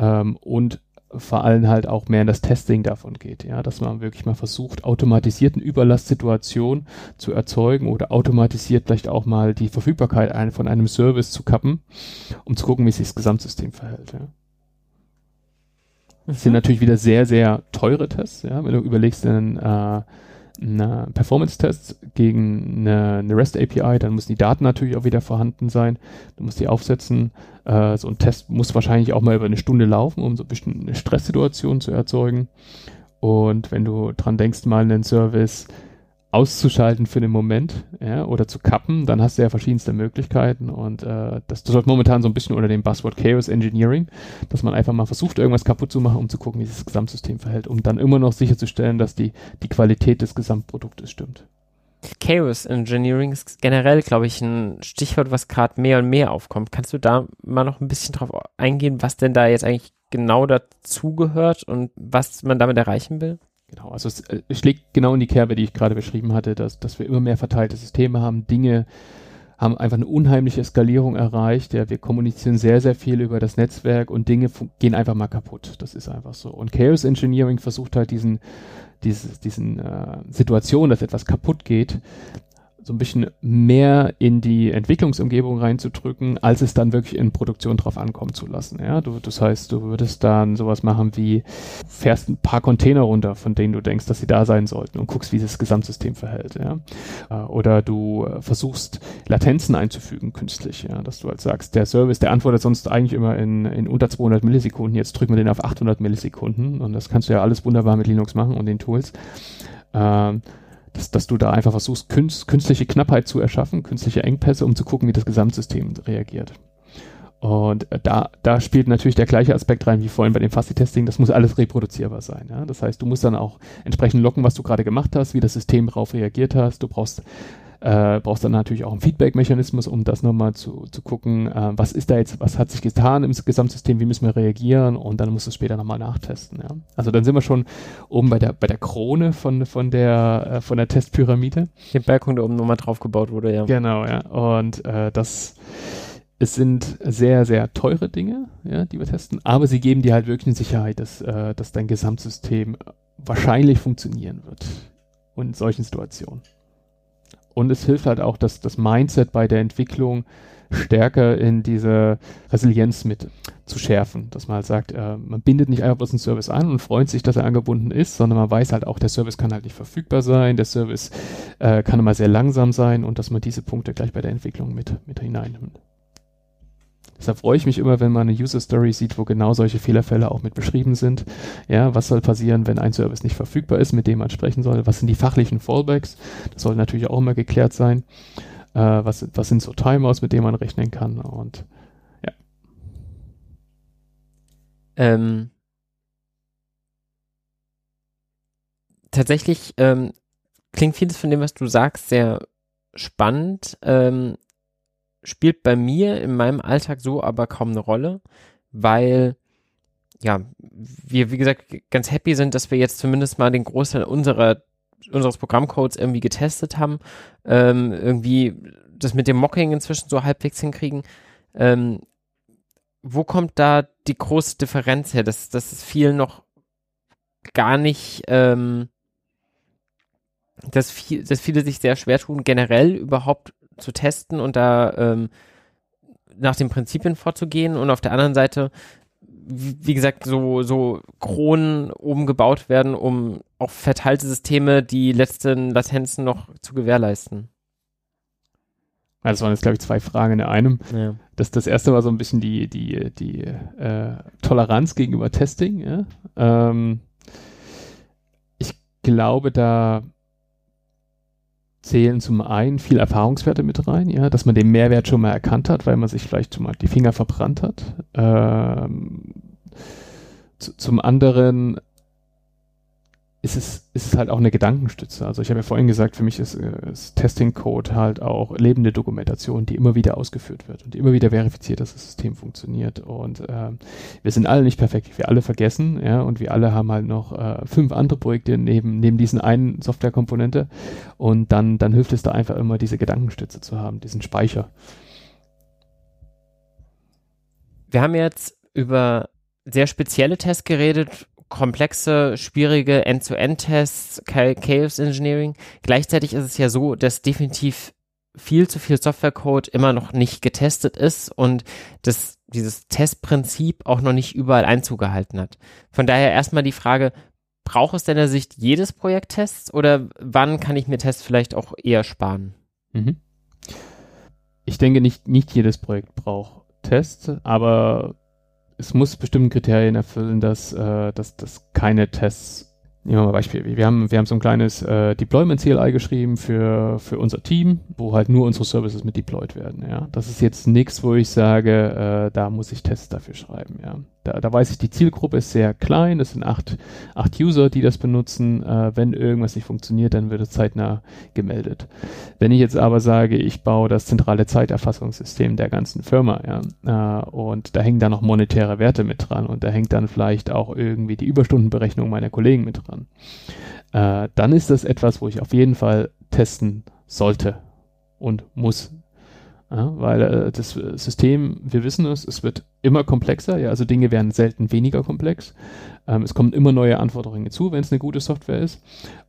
ähm, und vor allem halt auch mehr in das Testing davon geht, ja, dass man wirklich mal versucht, automatisierten Überlastsituationen zu erzeugen oder automatisiert vielleicht auch mal die Verfügbarkeit ein, von einem Service zu kappen, um zu gucken, wie sich das Gesamtsystem verhält, ja. Das sind mhm. natürlich wieder sehr, sehr teure Tests, ja, wenn du überlegst, einen, äh, eine Performance-Test gegen eine, eine REST-API, dann müssen die Daten natürlich auch wieder vorhanden sein. Du musst die aufsetzen. Äh, so ein Test muss wahrscheinlich auch mal über eine Stunde laufen, um so ein bisschen eine Stresssituation zu erzeugen. Und wenn du dran denkst, mal einen Service auszuschalten für den Moment ja, oder zu kappen, dann hast du ja verschiedenste Möglichkeiten und äh, das, das läuft momentan so ein bisschen unter dem Buzzword Chaos Engineering, dass man einfach mal versucht, irgendwas kaputt zu machen, um zu gucken, wie sich das Gesamtsystem verhält, um dann immer noch sicherzustellen, dass die, die Qualität des Gesamtproduktes stimmt. Chaos Engineering ist generell, glaube ich, ein Stichwort, was gerade mehr und mehr aufkommt. Kannst du da mal noch ein bisschen drauf eingehen, was denn da jetzt eigentlich genau dazugehört und was man damit erreichen will? Genau, also es, äh, es schlägt genau in die Kerbe, die ich gerade beschrieben hatte, dass, dass wir immer mehr verteilte Systeme haben, Dinge haben einfach eine unheimliche Eskalierung erreicht. Ja, wir kommunizieren sehr, sehr viel über das Netzwerk und Dinge gehen einfach mal kaputt. Das ist einfach so. Und Chaos Engineering versucht halt diesen, dieses, diesen äh, Situationen, dass etwas kaputt geht, so ein bisschen mehr in die Entwicklungsumgebung reinzudrücken, als es dann wirklich in Produktion drauf ankommen zu lassen. Ja, du, das heißt, du würdest dann sowas machen wie fährst ein paar Container runter, von denen du denkst, dass sie da sein sollten und guckst, wie das Gesamtsystem verhält. Ja, äh, oder du äh, versuchst Latenzen einzufügen künstlich, ja, dass du halt sagst, der Service, der antwortet sonst eigentlich immer in, in unter 200 Millisekunden, jetzt drücken wir den auf 800 Millisekunden und das kannst du ja alles wunderbar mit Linux machen und den Tools. Ähm, dass, dass du da einfach versuchst, künst, künstliche Knappheit zu erschaffen, künstliche Engpässe, um zu gucken, wie das Gesamtsystem reagiert. Und äh, da, da spielt natürlich der gleiche Aspekt rein wie vorhin bei dem Fuzzy-Testing. Das muss alles reproduzierbar sein. Ja? Das heißt, du musst dann auch entsprechend locken, was du gerade gemacht hast, wie das System darauf reagiert hast. Du brauchst äh, brauchst dann natürlich auch einen Feedback-Mechanismus, um das nochmal zu, zu gucken, äh, was ist da jetzt, was hat sich getan im Gesamtsystem, wie müssen wir reagieren und dann musst du es später nochmal nachtesten. Ja. Also dann sind wir schon oben bei der, bei der Krone von, von der, äh, von der Testpyramide. Der Berghunde oben nochmal drauf gebaut wurde, ja. Genau, ja. Und äh, das es sind sehr, sehr teure Dinge, ja, die wir testen, aber sie geben dir halt wirklich eine Sicherheit, dass, äh, dass dein Gesamtsystem wahrscheinlich funktionieren wird. Und in solchen Situationen. Und es hilft halt auch, dass das Mindset bei der Entwicklung stärker in diese Resilienz mit zu schärfen, dass man halt sagt, äh, man bindet nicht einfach bloß einen Service an und freut sich, dass er angebunden ist, sondern man weiß halt auch, der Service kann halt nicht verfügbar sein, der Service äh, kann immer sehr langsam sein und dass man diese Punkte gleich bei der Entwicklung mit, mit hineinnimmt. Deshalb freue ich mich immer, wenn man eine User Story sieht, wo genau solche Fehlerfälle auch mit beschrieben sind. Ja, was soll passieren, wenn ein Service nicht verfügbar ist, mit dem man sprechen soll? Was sind die fachlichen Fallbacks? Das soll natürlich auch immer geklärt sein. Äh, was, was sind so Timeouts, mit denen man rechnen kann? Und ja. Ähm, tatsächlich ähm, klingt vieles von dem, was du sagst, sehr spannend. Ähm, spielt bei mir in meinem Alltag so aber kaum eine Rolle, weil ja, wir, wie gesagt, ganz happy sind, dass wir jetzt zumindest mal den Großteil unserer, unseres Programmcodes irgendwie getestet haben, ähm, irgendwie das mit dem Mocking inzwischen so halbwegs hinkriegen. Ähm, wo kommt da die große Differenz her, dass, dass es vielen noch gar nicht, ähm, dass, viel, dass viele sich sehr schwer tun, generell überhaupt zu testen und da ähm, nach den Prinzipien vorzugehen und auf der anderen Seite, wie, wie gesagt, so, so Kronen oben gebaut werden, um auch verteilte Systeme die letzten Latenzen noch zu gewährleisten. Das waren jetzt, glaube ich, zwei Fragen in einem. Ja. Das, das erste war so ein bisschen die, die, die äh, Toleranz gegenüber Testing. Ja? Ähm, ich glaube, da zählen zum einen viel Erfahrungswerte mit rein, ja, dass man den Mehrwert schon mal erkannt hat, weil man sich vielleicht schon mal die Finger verbrannt hat. Ähm, zu, zum anderen ist es, ist es halt auch eine Gedankenstütze. Also ich habe ja vorhin gesagt, für mich ist, äh, ist Testing Code halt auch lebende Dokumentation, die immer wieder ausgeführt wird und immer wieder verifiziert, dass das System funktioniert. Und äh, wir sind alle nicht perfekt, wir alle vergessen, ja, und wir alle haben halt noch äh, fünf andere Projekte neben, neben diesen einen Softwarekomponente. Und dann, dann hilft es da einfach immer, diese Gedankenstütze zu haben, diesen Speicher. Wir haben jetzt über sehr spezielle Tests geredet, komplexe, schwierige End-to-End-Tests, Chaos Engineering. Gleichzeitig ist es ja so, dass definitiv viel zu viel Softwarecode immer noch nicht getestet ist und das, dieses Testprinzip auch noch nicht überall Einzug gehalten hat. Von daher erstmal die Frage, braucht es denn der Sicht jedes Projekt Tests oder wann kann ich mir Tests vielleicht auch eher sparen? Mhm. Ich denke nicht, nicht jedes Projekt braucht Tests, aber es muss bestimmte Kriterien erfüllen, dass, äh, dass, dass keine Tests Nehmen wir mal Beispiel. Wir haben, wir haben so ein kleines äh, Deployment-CLI geschrieben für, für unser Team, wo halt nur unsere Services mit deployed werden. Ja. Das ist jetzt nichts, wo ich sage, äh, da muss ich Tests dafür schreiben. Ja. Da, da weiß ich, die Zielgruppe ist sehr klein. Es sind acht, acht User, die das benutzen. Äh, wenn irgendwas nicht funktioniert, dann wird es zeitnah gemeldet. Wenn ich jetzt aber sage, ich baue das zentrale Zeiterfassungssystem der ganzen Firma, ja, äh, und da hängen da noch monetäre Werte mit dran und da hängt dann vielleicht auch irgendwie die Überstundenberechnung meiner Kollegen mit dran, äh, dann ist das etwas, wo ich auf jeden Fall testen sollte und muss ja, weil äh, das System, wir wissen es, es wird immer komplexer, ja, also Dinge werden selten weniger komplex. Ähm, es kommen immer neue Anforderungen hinzu, wenn es eine gute Software ist.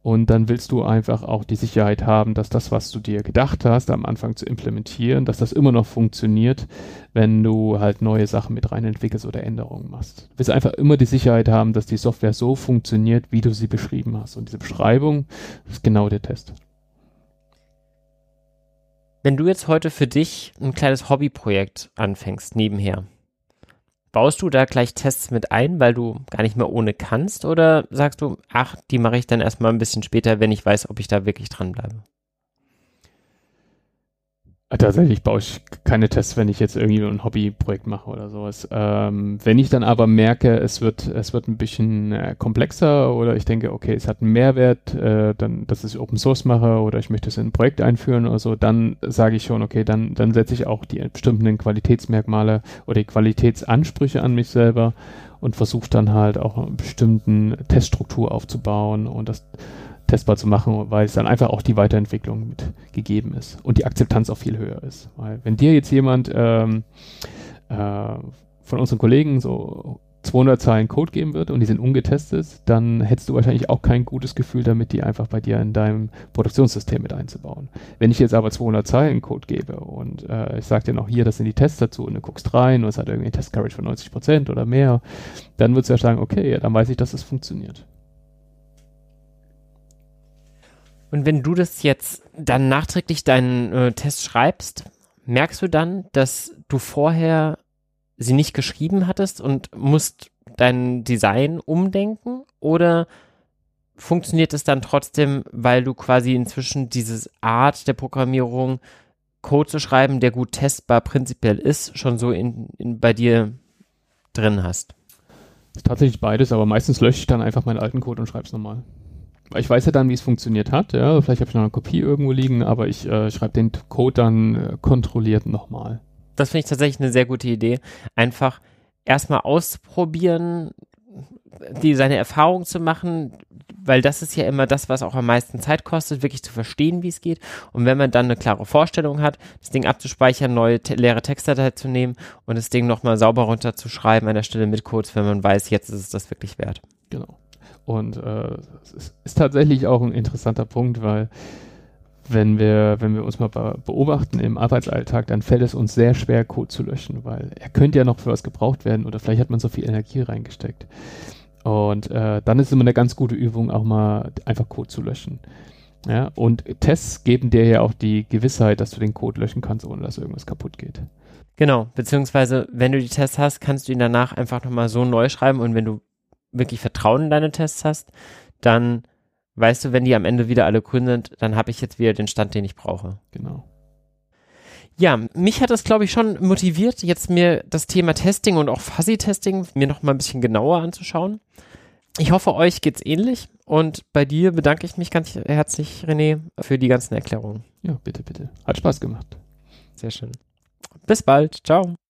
Und dann willst du einfach auch die Sicherheit haben, dass das, was du dir gedacht hast, am Anfang zu implementieren, dass das immer noch funktioniert, wenn du halt neue Sachen mit rein entwickelst oder Änderungen machst. Du willst einfach immer die Sicherheit haben, dass die Software so funktioniert, wie du sie beschrieben hast. Und diese Beschreibung ist genau der Test. Wenn du jetzt heute für dich ein kleines Hobbyprojekt anfängst, nebenher, baust du da gleich Tests mit ein, weil du gar nicht mehr ohne kannst? Oder sagst du, ach, die mache ich dann erstmal ein bisschen später, wenn ich weiß, ob ich da wirklich dranbleibe? Tatsächlich baue ich keine Tests, wenn ich jetzt irgendwie ein Hobbyprojekt mache oder sowas. Ähm, wenn ich dann aber merke, es wird, es wird ein bisschen äh, komplexer oder ich denke, okay, es hat einen Mehrwert, äh, dann, dass ich Open Source mache oder ich möchte es in ein Projekt einführen oder so, dann sage ich schon, okay, dann, dann setze ich auch die bestimmten Qualitätsmerkmale oder die Qualitätsansprüche an mich selber und versuche dann halt auch eine bestimmten Teststruktur aufzubauen und das testbar zu machen, weil es dann einfach auch die Weiterentwicklung mit gegeben ist und die Akzeptanz auch viel höher ist. Weil wenn dir jetzt jemand ähm, äh, von unseren Kollegen so 200 Zeilen Code geben wird und die sind ungetestet, dann hättest du wahrscheinlich auch kein gutes Gefühl damit, die einfach bei dir in deinem Produktionssystem mit einzubauen. Wenn ich jetzt aber 200 Zeilen Code gebe und äh, ich sage dir noch hier, das sind die Tests dazu und du guckst rein und es hat irgendwie Test Coverage von 90 Prozent oder mehr, dann würdest du ja sagen, okay, ja, dann weiß ich, dass es funktioniert. Und wenn du das jetzt dann nachträglich deinen äh, Test schreibst, merkst du dann, dass du vorher sie nicht geschrieben hattest und musst dein Design umdenken? Oder funktioniert es dann trotzdem, weil du quasi inzwischen diese Art der Programmierung, Code zu schreiben, der gut testbar prinzipiell ist, schon so in, in bei dir drin hast? Tatsächlich beides, aber meistens lösche ich dann einfach meinen alten Code und schreibe es nochmal. Ich weiß ja dann, wie es funktioniert hat. Ja, vielleicht habe ich noch eine Kopie irgendwo liegen, aber ich äh, schreibe den Code dann äh, kontrolliert nochmal. Das finde ich tatsächlich eine sehr gute Idee. Einfach erstmal ausprobieren, die seine Erfahrung zu machen, weil das ist ja immer das, was auch am meisten Zeit kostet, wirklich zu verstehen, wie es geht. Und wenn man dann eine klare Vorstellung hat, das Ding abzuspeichern, neue te leere Textdatei zu nehmen und das Ding nochmal sauber runterzuschreiben an der Stelle mit Codes, wenn man weiß, jetzt ist es das wirklich wert. Genau. Und äh, es ist, ist tatsächlich auch ein interessanter Punkt, weil wenn wir, wenn wir uns mal beobachten im Arbeitsalltag, dann fällt es uns sehr schwer, Code zu löschen, weil er könnte ja noch für was gebraucht werden oder vielleicht hat man so viel Energie reingesteckt. Und äh, dann ist immer eine ganz gute Übung, auch mal einfach Code zu löschen. Ja, und Tests geben dir ja auch die Gewissheit, dass du den Code löschen kannst, ohne dass irgendwas kaputt geht. Genau, beziehungsweise wenn du die Tests hast, kannst du ihn danach einfach nochmal so neu schreiben und wenn du wirklich Vertrauen in deine Tests hast, dann weißt du, wenn die am Ende wieder alle grün sind, dann habe ich jetzt wieder den Stand, den ich brauche. Genau. Ja, mich hat das, glaube ich, schon motiviert, jetzt mir das Thema Testing und auch Fuzzy-Testing mir noch mal ein bisschen genauer anzuschauen. Ich hoffe, euch geht's ähnlich und bei dir bedanke ich mich ganz herzlich, René, für die ganzen Erklärungen. Ja, bitte, bitte. Hat Spaß gemacht. Sehr schön. Bis bald. Ciao.